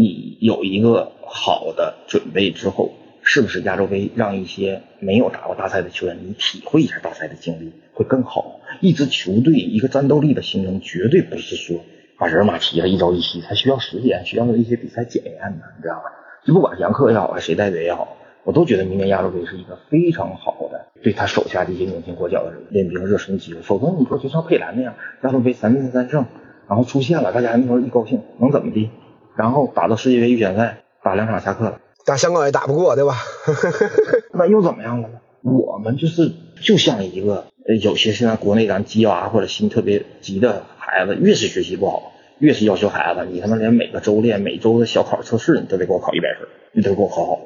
你有一个好的准备之后。是不是亚洲杯让一些没有打过大赛的球员，你体会一下大赛的经历会更好？一支球队一个战斗力的形成，绝对不是说把人马齐了一朝一夕，它需要时间，需要一些比赛检验的，你知道吧？就不管杨克也好，谁带队也好，我都觉得明年亚洲杯是一个非常好的对他手下这些年轻国脚的人练兵热身机会。否则你说就像佩兰那样，亚洲杯三战三胜，然后出现了，大家那时候一高兴，能怎么地？然后打到世界杯预选赛，打两场下课了。打香港也打不过，对吧？那又怎么样了呢？我们就是就像一个呃，有些现在国内咱鸡娃或者心特别急的孩子，越是学习不好，越是要求孩子，你他妈连每个周练、每周的小考测试，你都得给我考一百分，你都给我考好了。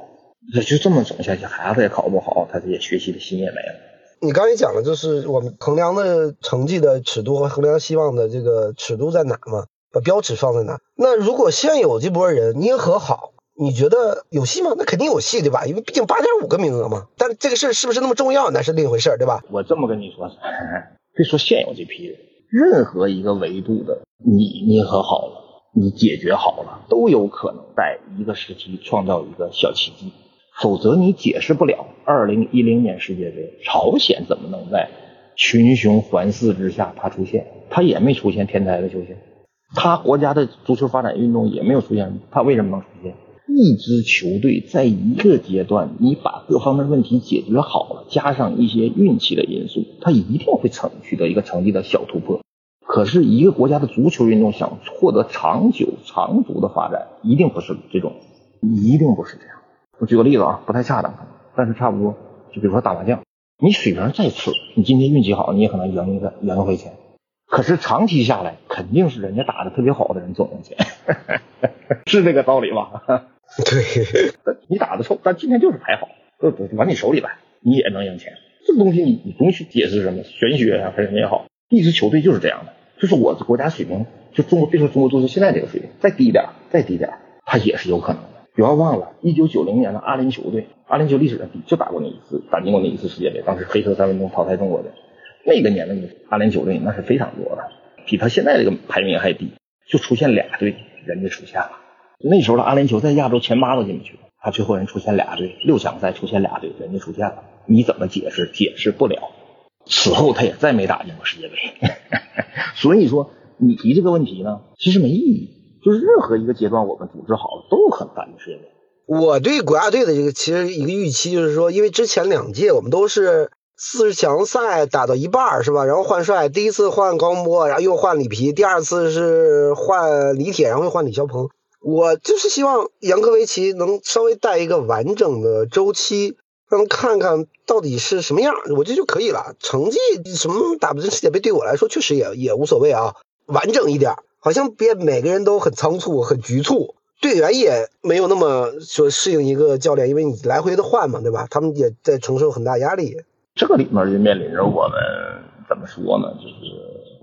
那就这么整下去，孩子也考不好，他这些学习的心也没了。你刚才讲了，就是我们衡量的成绩的尺度和衡量希望的这个尺度在哪嘛？把标尺放在哪？那如果现有这波人捏合好，你觉得有戏吗？那肯定有戏，对吧？因为毕竟八点五个名额嘛。但这个事儿是不是那么重要，那是另一回事，对吧？我这么跟你说，别说现有这批人，任何一个维度的你捏合好了，你解决好了，都有可能在一个时期创造一个小奇迹。否则你解释不了，二零一零年世界杯，朝鲜怎么能在群雄环伺之下他出现？他也没出现天才的球星，他国家的足球发展运动也没有出现，他为什么能出现？一支球队在一个阶段，你把各方面问题解决好了，加上一些运气的因素，他一定会成取得一个成绩的小突破。可是，一个国家的足球运动想获得长久长足的发展，一定不是这种，一定不是这样。我举个例子啊，不太恰当，但是差不多。就比如说打麻将，你水平再次，你今天运气好，你也可能赢一个赢一回钱。可是长期下来，肯定是人家打的特别好的人总赢钱，是这个道理吧？对，你打的臭，但今天就是牌好，都往你手里来，你也能赢钱。这个东西你你不用去解释什么玄学啊，还是什么也好，一支球队就是这样的，就是我国家水平，就中国别说中国足球现在这个水平，再低点再低点它也是有可能的。不要忘了，一九九零年的阿联酋队，阿联酋历史上就打过那一次，打进过那一次世界杯，当时黑色三分钟淘汰中国队。那个年的阿联酋队那是非常多的，比他现在这个排名还低，就出现俩队，人家出现了。那时候的阿联酋在亚洲前八都进不去，他最后人出现俩队，六强赛出现俩队，人家出现了，你怎么解释？解释不了。此后他也再没打进过世界杯。所以说你提这个问题呢，其实没意义。就是任何一个阶段，我们组织好了，都有可能打进世界杯。我对国家队的这个其实一个预期就是说，因为之前两届我们都是四十强赛打到一半是吧？然后换帅，第一次换高洪波，然后又换里皮，第二次是换李铁，然后又换李霄鹏。我就是希望杨科维奇能稍微带一个完整的周期，让他看看到底是什么样，我这就可以了。成绩什么打不进世界杯，对我来说确实也也无所谓啊，完整一点。好像别每个人都很仓促、很局促，队员也没有那么说适应一个教练，因为你来回的换嘛，对吧？他们也在承受很大压力。这个里面就面临着我们怎么说呢？就是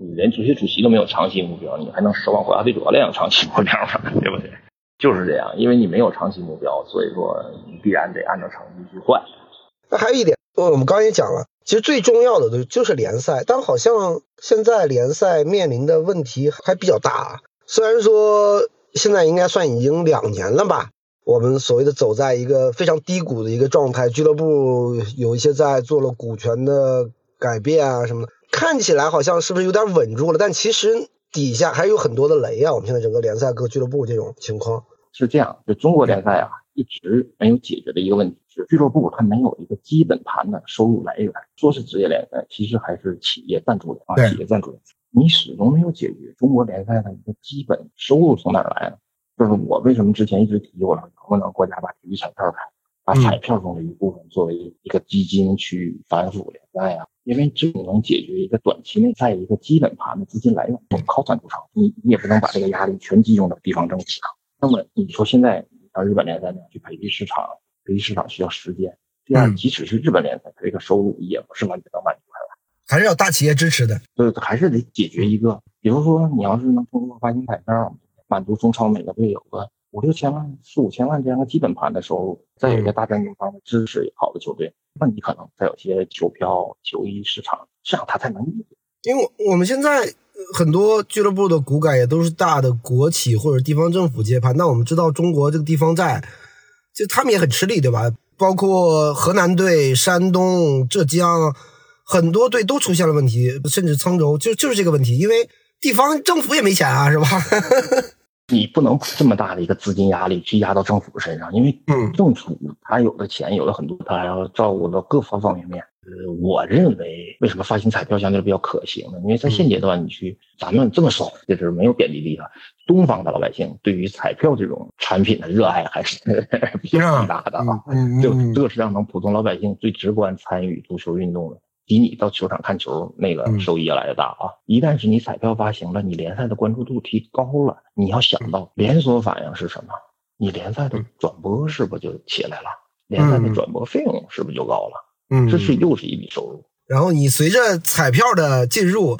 你连足协主席都没有长期目标，你还能奢望国家队主教练有长期目标吗？对不对？就是这样，因为你没有长期目标，所以说你必然得按照成绩去换。那还有一点，我们刚刚也讲了。其实最重要的就就是联赛，但好像现在联赛面临的问题还比较大。虽然说现在应该算已经两年了吧，我们所谓的走在一个非常低谷的一个状态，俱乐部有一些在做了股权的改变啊什么的，看起来好像是不是有点稳住了？但其实底下还有很多的雷啊。我们现在整个联赛各俱乐部这种情况是这样，就中国联赛啊，一直没有解决的一个问题是。俱乐部它没有一个基本盘的收入来源，说是职业联赛，其实还是企业赞助的啊，企业赞助的。你始终没有解决中国联赛的一个基本收入从哪儿来呢？就是我为什么之前一直提我说能不能国家把体育彩票开，把彩票中的一部分作为一个基金去反腐联赛啊？因为只能解决一个短期内在一个基本盘的资金来源，总靠赞助商，你你也不能把这个压力全集中到地方政府上。那么你说现在像日本联赛那样去培育市场？培育市场需要时间。第二，即使是日本联赛，它这个收入也不是完全能满足的，还是要大企业支持的。就是还是得解决一个，比如说你要是能通过发行彩票满足中超每个队有个五六千万、四五千万这样的基本盘的收入，再有一个大赞助方的支持，好的球队，那你可能再有些球票、球衣市场，这样他才能。因为我们现在很多俱乐部的骨干也都是大的国企或者地方政府接盘，那我们知道中国这个地方债。就他们也很吃力，对吧？包括河南队、山东、浙江，很多队都出现了问题，甚至沧州就就是这个问题，因为地方政府也没钱啊，是吧？你不能把这么大的一个资金压力去压到政府身上，因为政府他有的钱有的很多，他还要照顾到各方方面面。呃，我认为为什么发行彩票相对比较可行呢？因为在现阶段，你去咱们这么少，就是没有贬低的地方，东方的老百姓对于彩票这种产品的热爱还是 比较强大的啊。就这是让能普通老百姓最直观参与足球运动的，比你到球场看球那个收益越来越大啊。一旦是你彩票发行了，你联赛的关注度提高了，你要想到连锁反应是什么？你联赛的转播是不是就起来了？联赛的转播费用是不是就高了？嗯，这是又是一笔收入。然后你随着彩票的进入，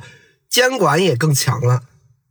监管也更强了，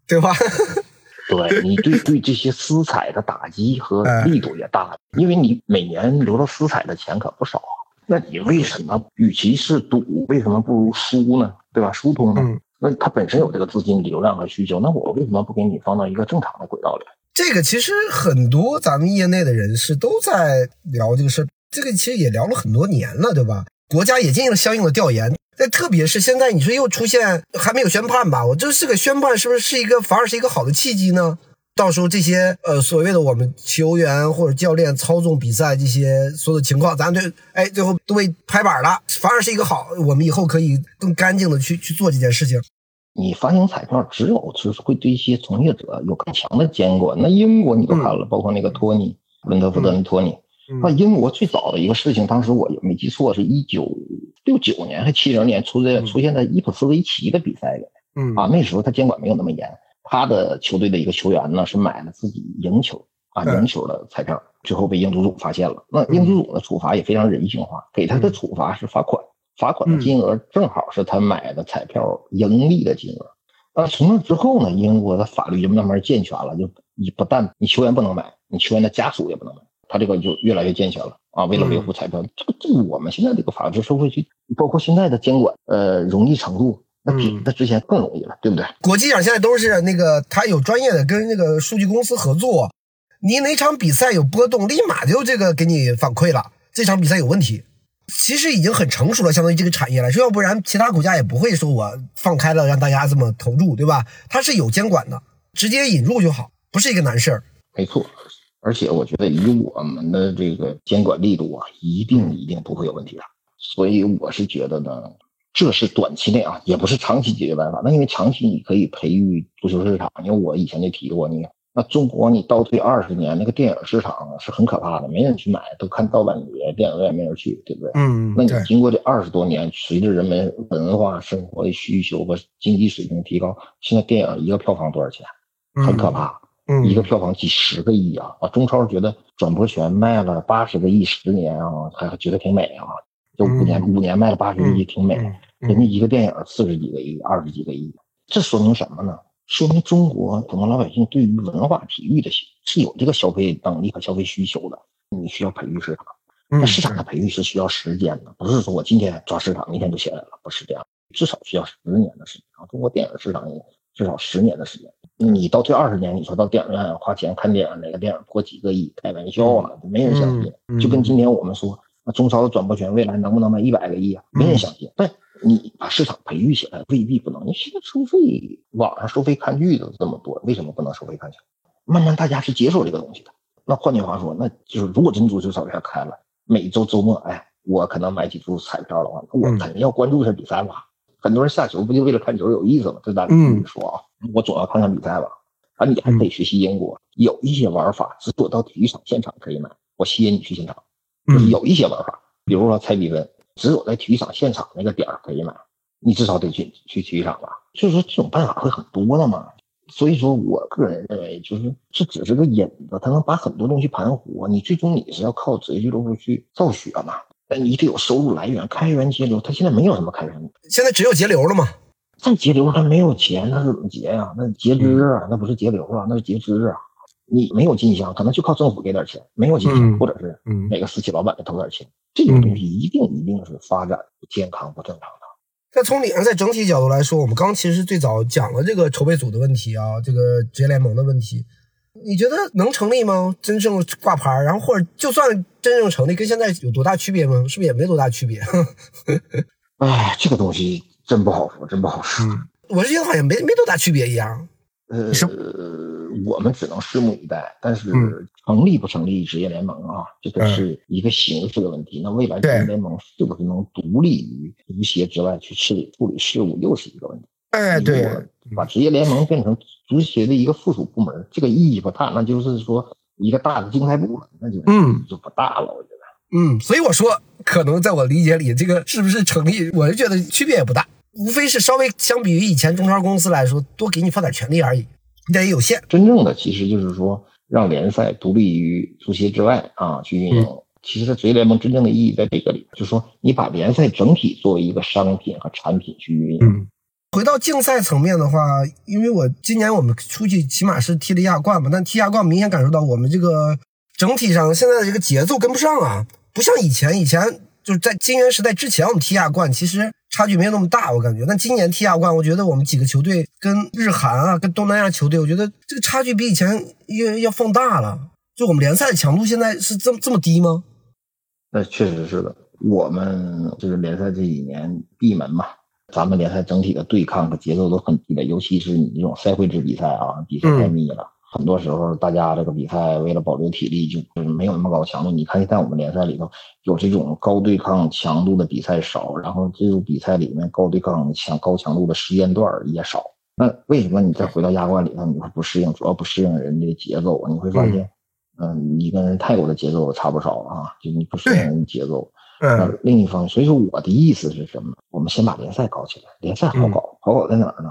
对吧？对你对对这些私彩的打击和哎力度也大，因为你每年留到私彩的钱可不少啊。那你为什么与其是赌，为什么不如输呢？对吧？疏通呢？嗯那它本身有这个资金流量和需求，那我为什么不给你放到一个正常的轨道里？这个其实很多咱们业内的人士都在聊这个事儿，这个其实也聊了很多年了，对吧？国家也进行了相应的调研，那特别是现在你说又出现还没有宣判吧？我这是个宣判，是不是是一个反而是一个好的契机呢？到时候这些呃所谓的我们球员或者教练操纵比赛这些所有的情况，咱就哎最后都被拍板了，反而是一个好，我们以后可以更干净的去去做这件事情。你发行彩票，只有就是会对一些从业者有更强的监管。那英国你都看了，包括那个托尼伦德福德那托尼，那英国最早的一个事情，当时我也没记错，是一九六九年还七零年出在出现在伊普斯维奇的比赛里嗯啊。那时候他监管没有那么严，他的球队的一个球员呢是买了自己赢球啊嗯赢球的彩票，最后被英足总发现了。那英足总的处罚也非常人性化，给他的处罚是罚款，罚款的金额正好是他买的彩票盈利的金额。啊，从那之后呢，英国的法律就慢慢健全了，就你不但你球员不能买，你球员的家属也不能买，他这个就越来越健全了啊。为了维护彩票，这个这个我们现在这个法治社会去，包括现在的监管，呃，容易程度，那比嗯那之前更容易了，对不对？国际上现在都是那个，他有专业的跟那个数据公司合作，你哪场比赛有波动，立马就这个给你反馈了，这场比赛有问题。其实已经很成熟了，相当于这个产业来说，要不然其他国家也不会说我放开了让大家这么投入，对吧？它是有监管的，直接引入就好，不是一个难事儿。没错，而且我觉得以我们的这个监管力度啊，一定一定不会有问题的。所以我是觉得呢，这是短期内啊，也不是长期解决办法。那因为长期你可以培育足球市场，因为我以前就提过，你那中国你倒退二十年，那个电影市场是很可怕的，没人去买，都看盗版碟，电影院没人去，对不对？嗯那你经过这二十多年，随着人们文化生活的需求和经济水平提高，现在电影一个票房多少钱？很可怕。嗯一个票房几十个亿啊！啊，中超觉得转播权卖了八十个亿，十年啊，还觉得挺美啊。就五年，五年卖了八十个亿，挺美。人家一个电影四十几个亿，二十几个亿，这说明什么呢？说明中国普通老百姓对于文化体育的是有这个消费能力和消费需求的。你需要培育市场，那市场的培育是需要时间的，不是说我今天抓市场，明天就起来了，不是这样，至少需要十年的时间。中国电影市场也至少十年的时间。你倒退二十年，你说到电影院花钱看电影，哪个电影破几个亿？开玩笑啊，没人相信。就跟今天我们说，那中超的转播权未来能不能卖一百个亿啊？没人相信。但你把市场培育起来，未必不能。你现在收费，网上收费看剧的这么多，为什么不能收费看球？慢慢大家是接受这个东西的。那换句话说，那就是如果真足球彩票开了，每周周末，哎，我可能买几注彩票的话，我肯定要关注一下比赛吧。很多人下球不就为了看球有意思吗？这咱嗯说啊，我总要看看比赛吧。啊，你还可以学习英国，有一些玩法只有到体育场现场可以买，我吸引你去现场。就是有一些玩法，比如说猜比分，只有在体育场现场那个点儿可以买，你至少得去去体育场吧。所以说这种办法会很多的嘛。所以说我个人认为，就是这只是个引子，它能把很多东西盘活。你最终你是要靠职业俱乐部去造血嘛，但你得有收入来源，开源节流。他现在没有什么开源，现在只有节流了嘛。再节流，他没有钱，它怎么节呀？那截肢啊，那不是节流啊，那是截肢啊。你没有进项，可能就靠政府给点钱，没有进项，或者是哪个私企老板给投点钱，这种东西一定一定是发展不健康、不正常的。那从联赛整体角度来说，我们刚其实最早讲了这个筹备组的问题啊，这个职业联盟的问题，你觉得能成立吗？真正挂牌，然后或者就算真正成立，跟现在有多大区别吗？是不是也没多大区别？哎，这个东西真不好说，真不好说。我是觉得好像没没多大区别一样。呃，我们只能拭目以待。但是成立不成立职业联盟啊，这个是一个形式的问题。那未来职业联盟是不是能独立于足协之外去处理处理事务，又是一个问题。哎，对，把职业联盟变成足协的一个附属部门，这个意义不大。那就是说一个大的竞赛部了，那就嗯就不大了。我觉得，嗯，所以我说，可能在我理解里，这个是不是成立，我就觉得区别也不大。无非是稍微相比于以前中超公司来说，多给你放点权利而已，但也有限。真正的其实就是说，让联赛独立于足协之外啊去运营，其实职业联盟真正的意义在这个里，就是说你把联赛整体作为一个商品和产品去运营。嗯，回到竞赛层面的话，因为我今年我们出去起码是踢了亚冠嘛，但踢亚冠明显感受到我们这个整体上现在的这个节奏跟不上啊，不像以前，以前就是在金元时代之前我们踢亚冠其实差距没有那么大，我感觉。但今年踢亚冠，我觉得我们几个球队跟日韩啊，跟东南亚球队，我觉得这个差距比以前要要放大了。就我们联赛的强度现在是这么这么低吗？那确实是的，我们就是联赛这几年闭门嘛，咱们联赛整体的对抗和节奏都很低的，尤其是你这种赛会制比赛啊，比赛太密了，很多时候大家这个比赛为了保留体力，就没有那么高强度。你看，在我们联赛里头，有这种高对抗强度的比赛少，然后这种比赛里面高对抗强高强度的时间段也少。那为什么你再回到亚冠里头，你会不适应？主要不适应人家的节奏，你会发现。嗯，你跟泰国的节奏差不少啊，就你不适应人节奏。嗯，另一方面，所以说我的意思是什么？我们先把联赛搞起来，联赛好搞，好搞在哪儿呢？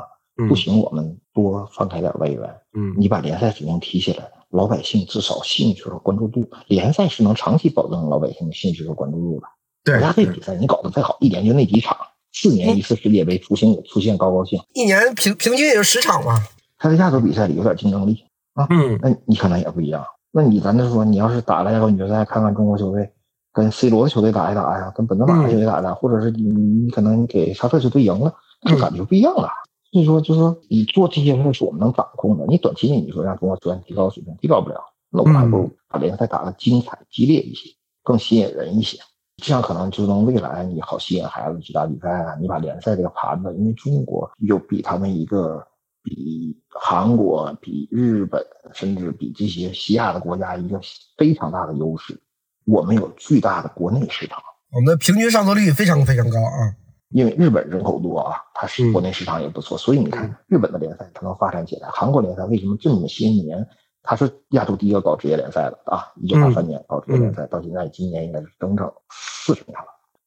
不行，我们多放开点外援。嗯，你把联赛水平提起来，老百姓至少兴趣和关注度，联赛是能长期保证老百姓的兴趣和关注度的。对，国家队比赛你搞得再好，一年就那几场，四年一次世界杯出现出现高高兴，一年平平均也就十场嘛。他在亚洲比赛里有点竞争力啊。嗯，那你可能也不一样。那你咱就说，你要是打了亚冠决赛，看看中国球队跟 C 罗的球队打一打呀，跟本泽马的球队打一打，或者是你你可能给沙特球队赢了，这感觉不一样了。所以说，就是说你做这些事是我们能掌控的。你短期内你说让中国球员提高水平，提高不了，那我们还不如把联赛打得精彩、激烈一些，更吸引人一些。这样可能就能未来你好吸引孩子去打比赛啊。你把联赛这个盘子，因为中国有比他们一个。比韩国、比日本，甚至比这些西亚的国家一个非常大的优势，我们有巨大的国内市场，我们的平均上座率非常非常高啊。因为日本人口多啊，它是国内市场也不错，所以你看日本的联赛它能发展起来。韩国联赛为什么这么些年它是亚洲第一个搞职业联赛的啊？一九八三年搞职业联赛，到现在今年应该是整整四十年了。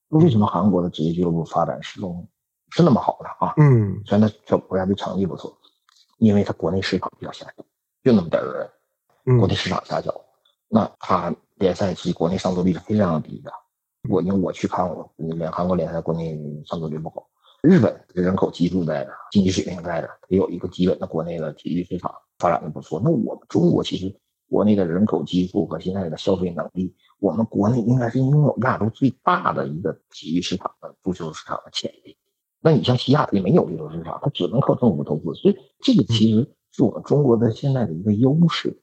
为什么韩国的职业俱乐部发展始终是那么好的啊？嗯，虽然它国家队成绩不错。因为它国内市场比较狭小，就那么点儿人，国内市场狭小，那它联赛其实国内上座率是非常低的。我因为我去看过，连韩国联赛国内上座率不好。日本的人口基数在这，经济水平在这，也有一个基本的国内的体育市场发展的不错。那我们中国其实国内的人口基数和现在的消费能力，我们国内应该是拥有亚洲最大的一个体育市场的足球市场的潜力。那你像西亚，它没有这种市场，它只能靠政府投资，所以这个其实是我们中国的现在的一个优势。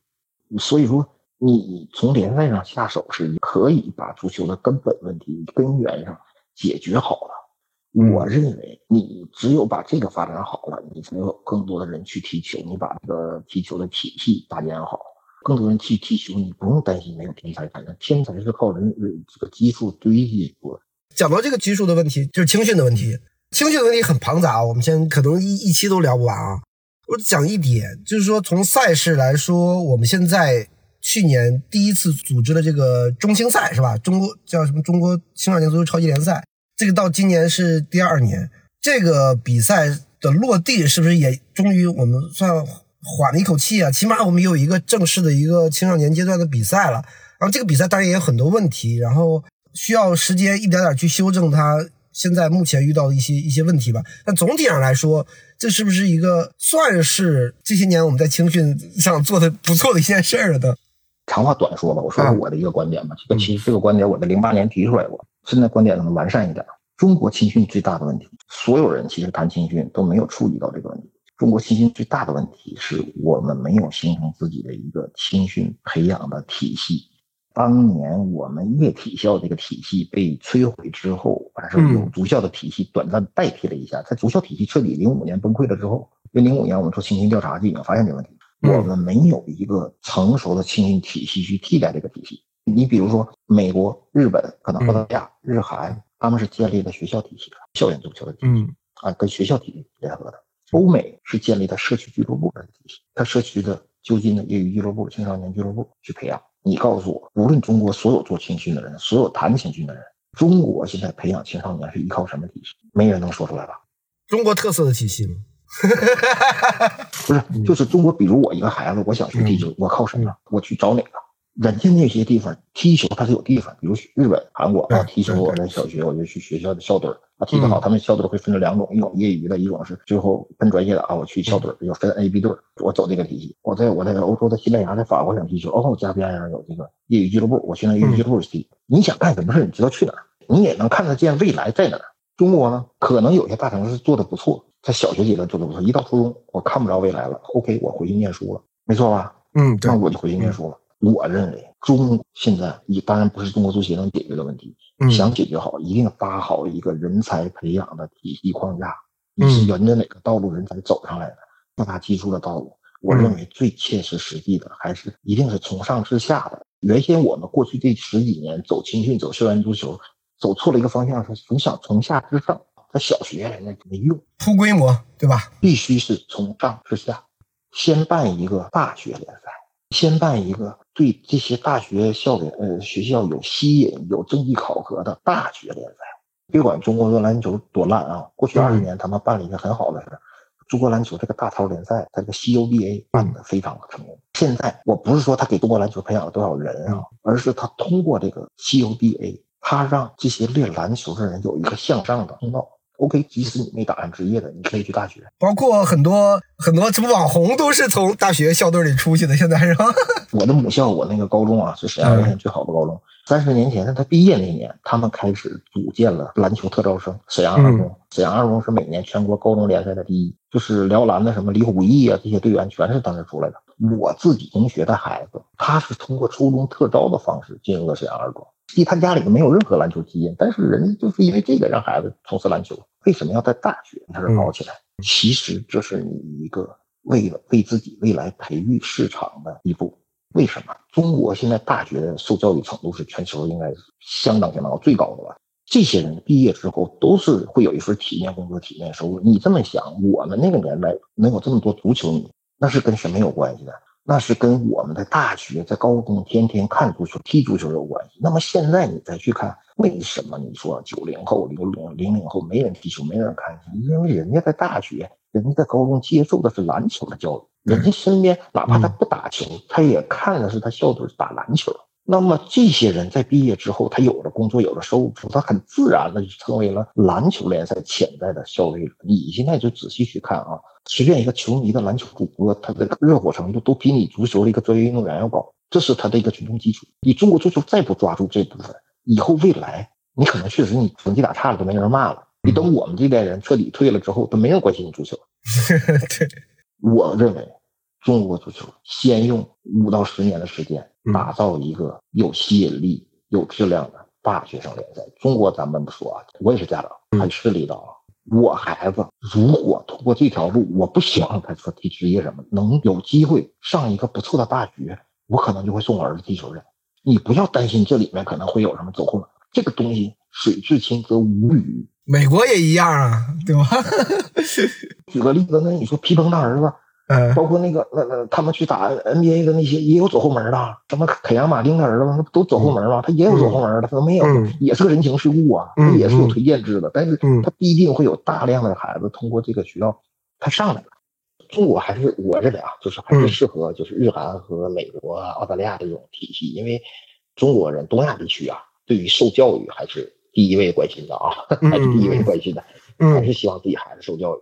所以说，你从联赛上下手是可以把足球的根本问题根源上解决好了。我认为，你只有把这个发展好了，你才有更多的人去踢球。你把这个踢球的体系搭建好，更多人去踢球，你不用担心没有天才产生。天才是靠人这个基数堆积出来。讲到这个基数的问题，就是青训的问题。青训的问题很庞杂，我们先可能一一期都聊不完啊。我讲一点，就是说从赛事来说，我们现在去年第一次组织的这个中青赛是吧？中国叫什么？中国青少年足球超级联赛，这个到今年是第二年。这个比赛的落地是不是也终于我们算缓了一口气啊？起码我们有一个正式的一个青少年阶段的比赛了。然后这个比赛当然也有很多问题，然后需要时间一点点去修正它。现在目前遇到的一些一些问题吧，但总体上来说，这是不是一个算是这些年我们在青训上做的不错的一件事儿了？的长话短说吧，我说说我的一个观点吧。这个其实这个观点我在零八年提出来过，现在观点可能完善一点。中国青训最大的问题，所有人其实谈青训都没有触及到这个问题。中国青训最大的问题是我们没有形成自己的一个青训培养的体系。当年我们业体校这个体系被摧毁之后，完事有足校的体系短暂代替了一下。在足校体系彻底零五年崩溃了之后，因为零五年我们做青训调查就已经发现这个问题，我们没有一个成熟的青训体系去替代这个体系。你比如说美国、日本，可能澳大利亚、日韩，他们是建立了学校体系的校园足球的体系，啊，跟学校体系联合的。欧美是建立的社区俱乐部的体系，他社区的就近的业余俱乐部、青少年俱乐部去培养。你告诉我，无论中国所有做青训的人，所有谈青训的人，中国现在培养青少年是依靠什么体系？没人能说出来吧？中国特色的体系吗？不是，就是中国。比如我一个孩子，我想学踢球，我靠什么？我去找哪个？人家那些地方踢球它是有地方，比如日本、韩国啊，对踢球我在小学我就去学校的校队儿啊，踢得好，他们校队会分成两种，一种业余的，一种是最后分专业的啊，我去校队儿有分 A、B 队儿，我走这个体系。我在我在欧洲的西班牙、在法国想踢球，哦，家边上有这个业余俱乐部，我去那业余俱乐部去踢。你想干什么事儿，你知道去哪儿，你也能看得见未来在哪儿。中国呢，可能有些大城市做的不错，在小学阶段做的不错，一到初中我看不着未来了，OK，我回去念书了，没错吧？嗯，对那，我就回去念书了。我认为中现在也当然不是中国足协能解决的问题，嗯想解决好，一定搭好一个人才培养的体系框架。嗯你是沿着哪个道路人才走上来的？各大基础的道路，我认为最切实实际的还是一定是从上至下的。原先我们过去这十几年走青训、走校园足球，走错了一个方向，是从想从下至上。在小学人家没用，铺规模，对吧？必须是从上至下，先办一个大学联赛，先办一个对这些大学校联呃学校有吸引、有政绩考核的大学联赛。别管中国的篮球多烂啊，过去二十年他们办了一个很好的事儿，中国篮球这个大超联赛，它这个 CUBA 办的非常的成功。现在我不是说他给中国篮球培养了多少人啊，而是他通过这个 CUBA，他让这些练篮球的人有一个向上的通道。OK，即使你没打上职业的，你可以去大学。包括很多很多什么网红都是从大学校队里出去的，现在是吧？我的母校，我那个高中啊，是沈阳县最好的高中。三十年前，他毕业那年，他们开始组建了篮球特招生，沈阳二中。沈阳二中是每年全国高中联赛的第一，就是辽篮的什么李虎毅啊，这些队员全是当时出来的。我自己同学的孩子，他是通过初中特招的方式进入了沈阳二中。其实他家里面没有任何篮球基因，但是人家就是因为这个让孩子从事篮球。为什么要在大学开始搞起来？其实这是你一个为了为自己未来培育市场的一步。为什么中国现在大学的受教育程度是全球应该是相当相当高、最高的吧？这些人毕业之后都是会有一份体面工作、体面收入。你这么想，我们那个年代能有这么多足球迷，那是跟什么有关系的？那是跟我们的大学在高中天天看足球、踢足球有关系。那么现在你再去看，为什么你说九零后、零零零零后没人踢球、没人看球？因为人家在大学、人家在高中接受的是篮球的教育，人家身边哪怕他不打球，他也看的是他校队打篮球。那么这些人在毕业之后，他有了工作，有了收入之后，他很自然的就成为了篮球联赛潜在的消费者。你现在就仔细去看啊，随便一个球迷的篮球主播，他的热火程度都比你足球的一个专业运动员要高，这是他的一个群众基础。你中国足球再不抓住这部分，以后未来你可能确实你成绩打差了都没人骂了。你等我们这代人彻底退了之后，都没人关心你足球。对，我认为中国足球先用五到十年的时间打造一个有吸引力、有质量的大学生联赛。中国咱们不说啊，我也是家长，很势利的啊。我孩子如果通过这条路，我不希望他说踢职业什么，能有机会上一个不错的大学，我可能就会送我儿子踢球去。你不要担心这里面可能会有什么走后门，这个东西水至清则无鱼。美国也一样啊，对吧？举个例子，那你说皮蓬他儿子，嗯，包括那个那那他们去打 NBA 的那些也有走后门的，什么凯扬马丁的儿子那不都走后门吗？他也有走后门的，他都没有，嗯。也是个人情世故啊，嗯他也是有推荐制的，但是嗯。他必定会有大量的孩子通过这个渠道他上来了。中国还是我认为啊，就是还是嗯适合就是日韩和美国、澳大利亚的这种体系，因为中国人东亚地区啊，对于受教育还是第一位关心的啊，还是第一位关心的。还嗯是希望自己孩子受教育，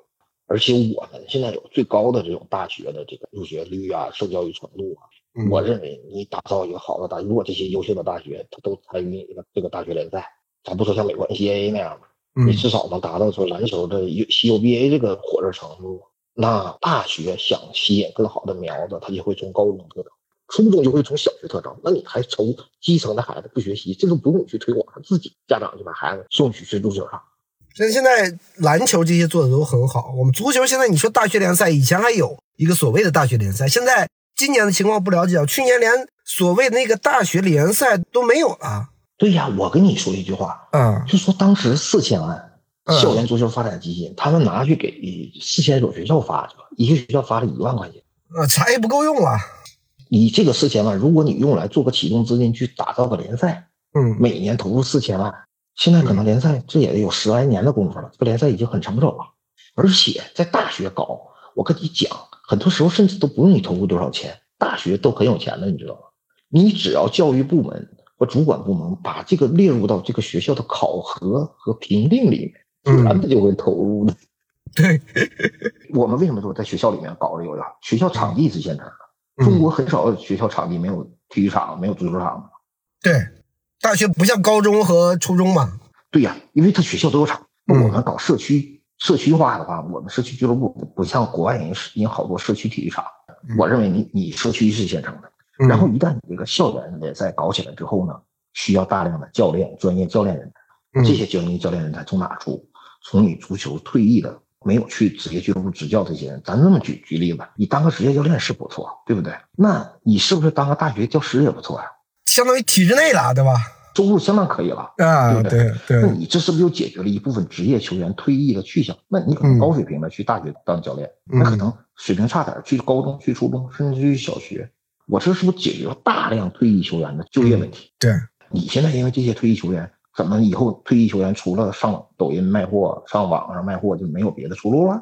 而且我们现在有最高的这种大学的这个入学率啊、受教育程度啊。嗯我认为你打造一个好的大，如果这些优秀的大学它都参与这个这个大学联赛，咱不说像美国 NCAA 那样你至少能达到说篮球的 CUBA 这个火热程度。那大学想吸引更好的苗子，他就会从高中特招，初中就会从小学特招。那你还愁基层的孩子不学习，这个不用你去推广，自己家长就把孩子送去学足球上。所以现在篮球这些做的都很好。我们足球现在你说大学联赛，以前还有一个所谓的大学联赛，现在今年的情况不了解啊。去年连所谓的那个大学联赛都没有了。对呀，我跟你说一句话，嗯就说当时四千万嗯校园足球发展基金，他们拿去给四千所学校发去了，一个学校发了一万块钱。啊，啥也不够用了。你这个四千万，如果你用来做个启动资金去打造个联赛，嗯每年投入四千万，现在可能联赛这也得有十来年的功夫了，这个联赛已经很成熟了。而且在大学搞，我跟你讲，很多时候甚至都不用你投入多少钱，大学都很有钱的，你知道吗？你只要教育部门和主管部门把这个列入到这个学校的考核和评定里面，自然的就会投入的。对，我们为什么说在学校里面搞这个？学校场地是现成的，中国很少有学校场地没有体育场、没有足球场的。对，大学不像高中和初中嘛。对呀，因为他学校都有场。那我们搞社区社区化的话，我们社区俱乐部不不像国外人是有好多社区体育场。我认为你你社区是现成的，嗯然后一旦你这个校园联赛搞起来之后呢，需要大量的教练、专业教练人才。嗯这些专业教练人才从哪出？从你足球退役的没有去职业俱乐部执教这些人，咱这么举举例子，你当个职业教练是不错，对不对？那你是不是当个大学教师也不错呀、相当于体制内了，对吧？收入相当可以了。啊，对不对对那你这是不是就解决了一部分职业球员退役的去向？那你可能高水平的去大学当教练，嗯那可能水平差点去高中、去初中，甚至去小学。我这是不是解决了大量退役球员的就业问题？对，你现在因为这些退役球员，怎么以后退役球员除了上抖音卖货、上网上卖货，就没有别的出路了？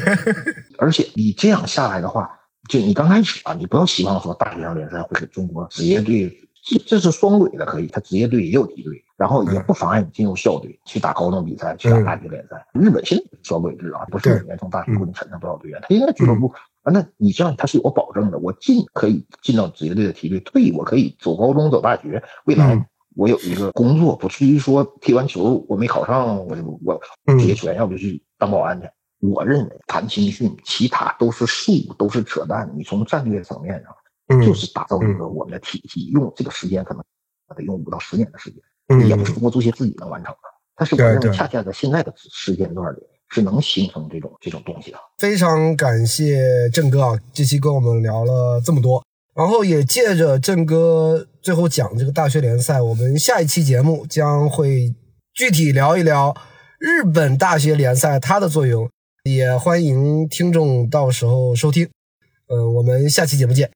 而且你这样下来的话，就你刚开始啊，你不要希望说大学生联赛会给中国职业队，这这是双轨的，可以，他职业队也有梯队，然后也不妨碍你进入校队去打高中比赛，去打大学联赛。日本现在是双轨制啊，不是每年从大学给你产生多少队员，他应该俱乐部。啊，那你这样他是有保证的，我进可以进到职业队的梯队，退我可以走高中走大学，未来嗯。我有一个工作，不至于说踢完球我没考上，我就我嗯。职业要不就去当保安去。我认为谈青训，其他都是术，都是扯淡。你从战略层面上，嗯就是打造一个我们的体系，用这个时间可能得用五到十年的时间，嗯也不是中国足协自己能完成的。但是我认为恰恰在现在的时间段里，是能形成这种这种东西的。非常感谢郑哥啊，这期跟我们聊了这么多，然后也借着郑哥最后讲这个大学联赛，我们下一期节目将会具体聊一聊日本大学联赛它的作用，也欢迎听众到时候收听。嗯，我们下期节目见。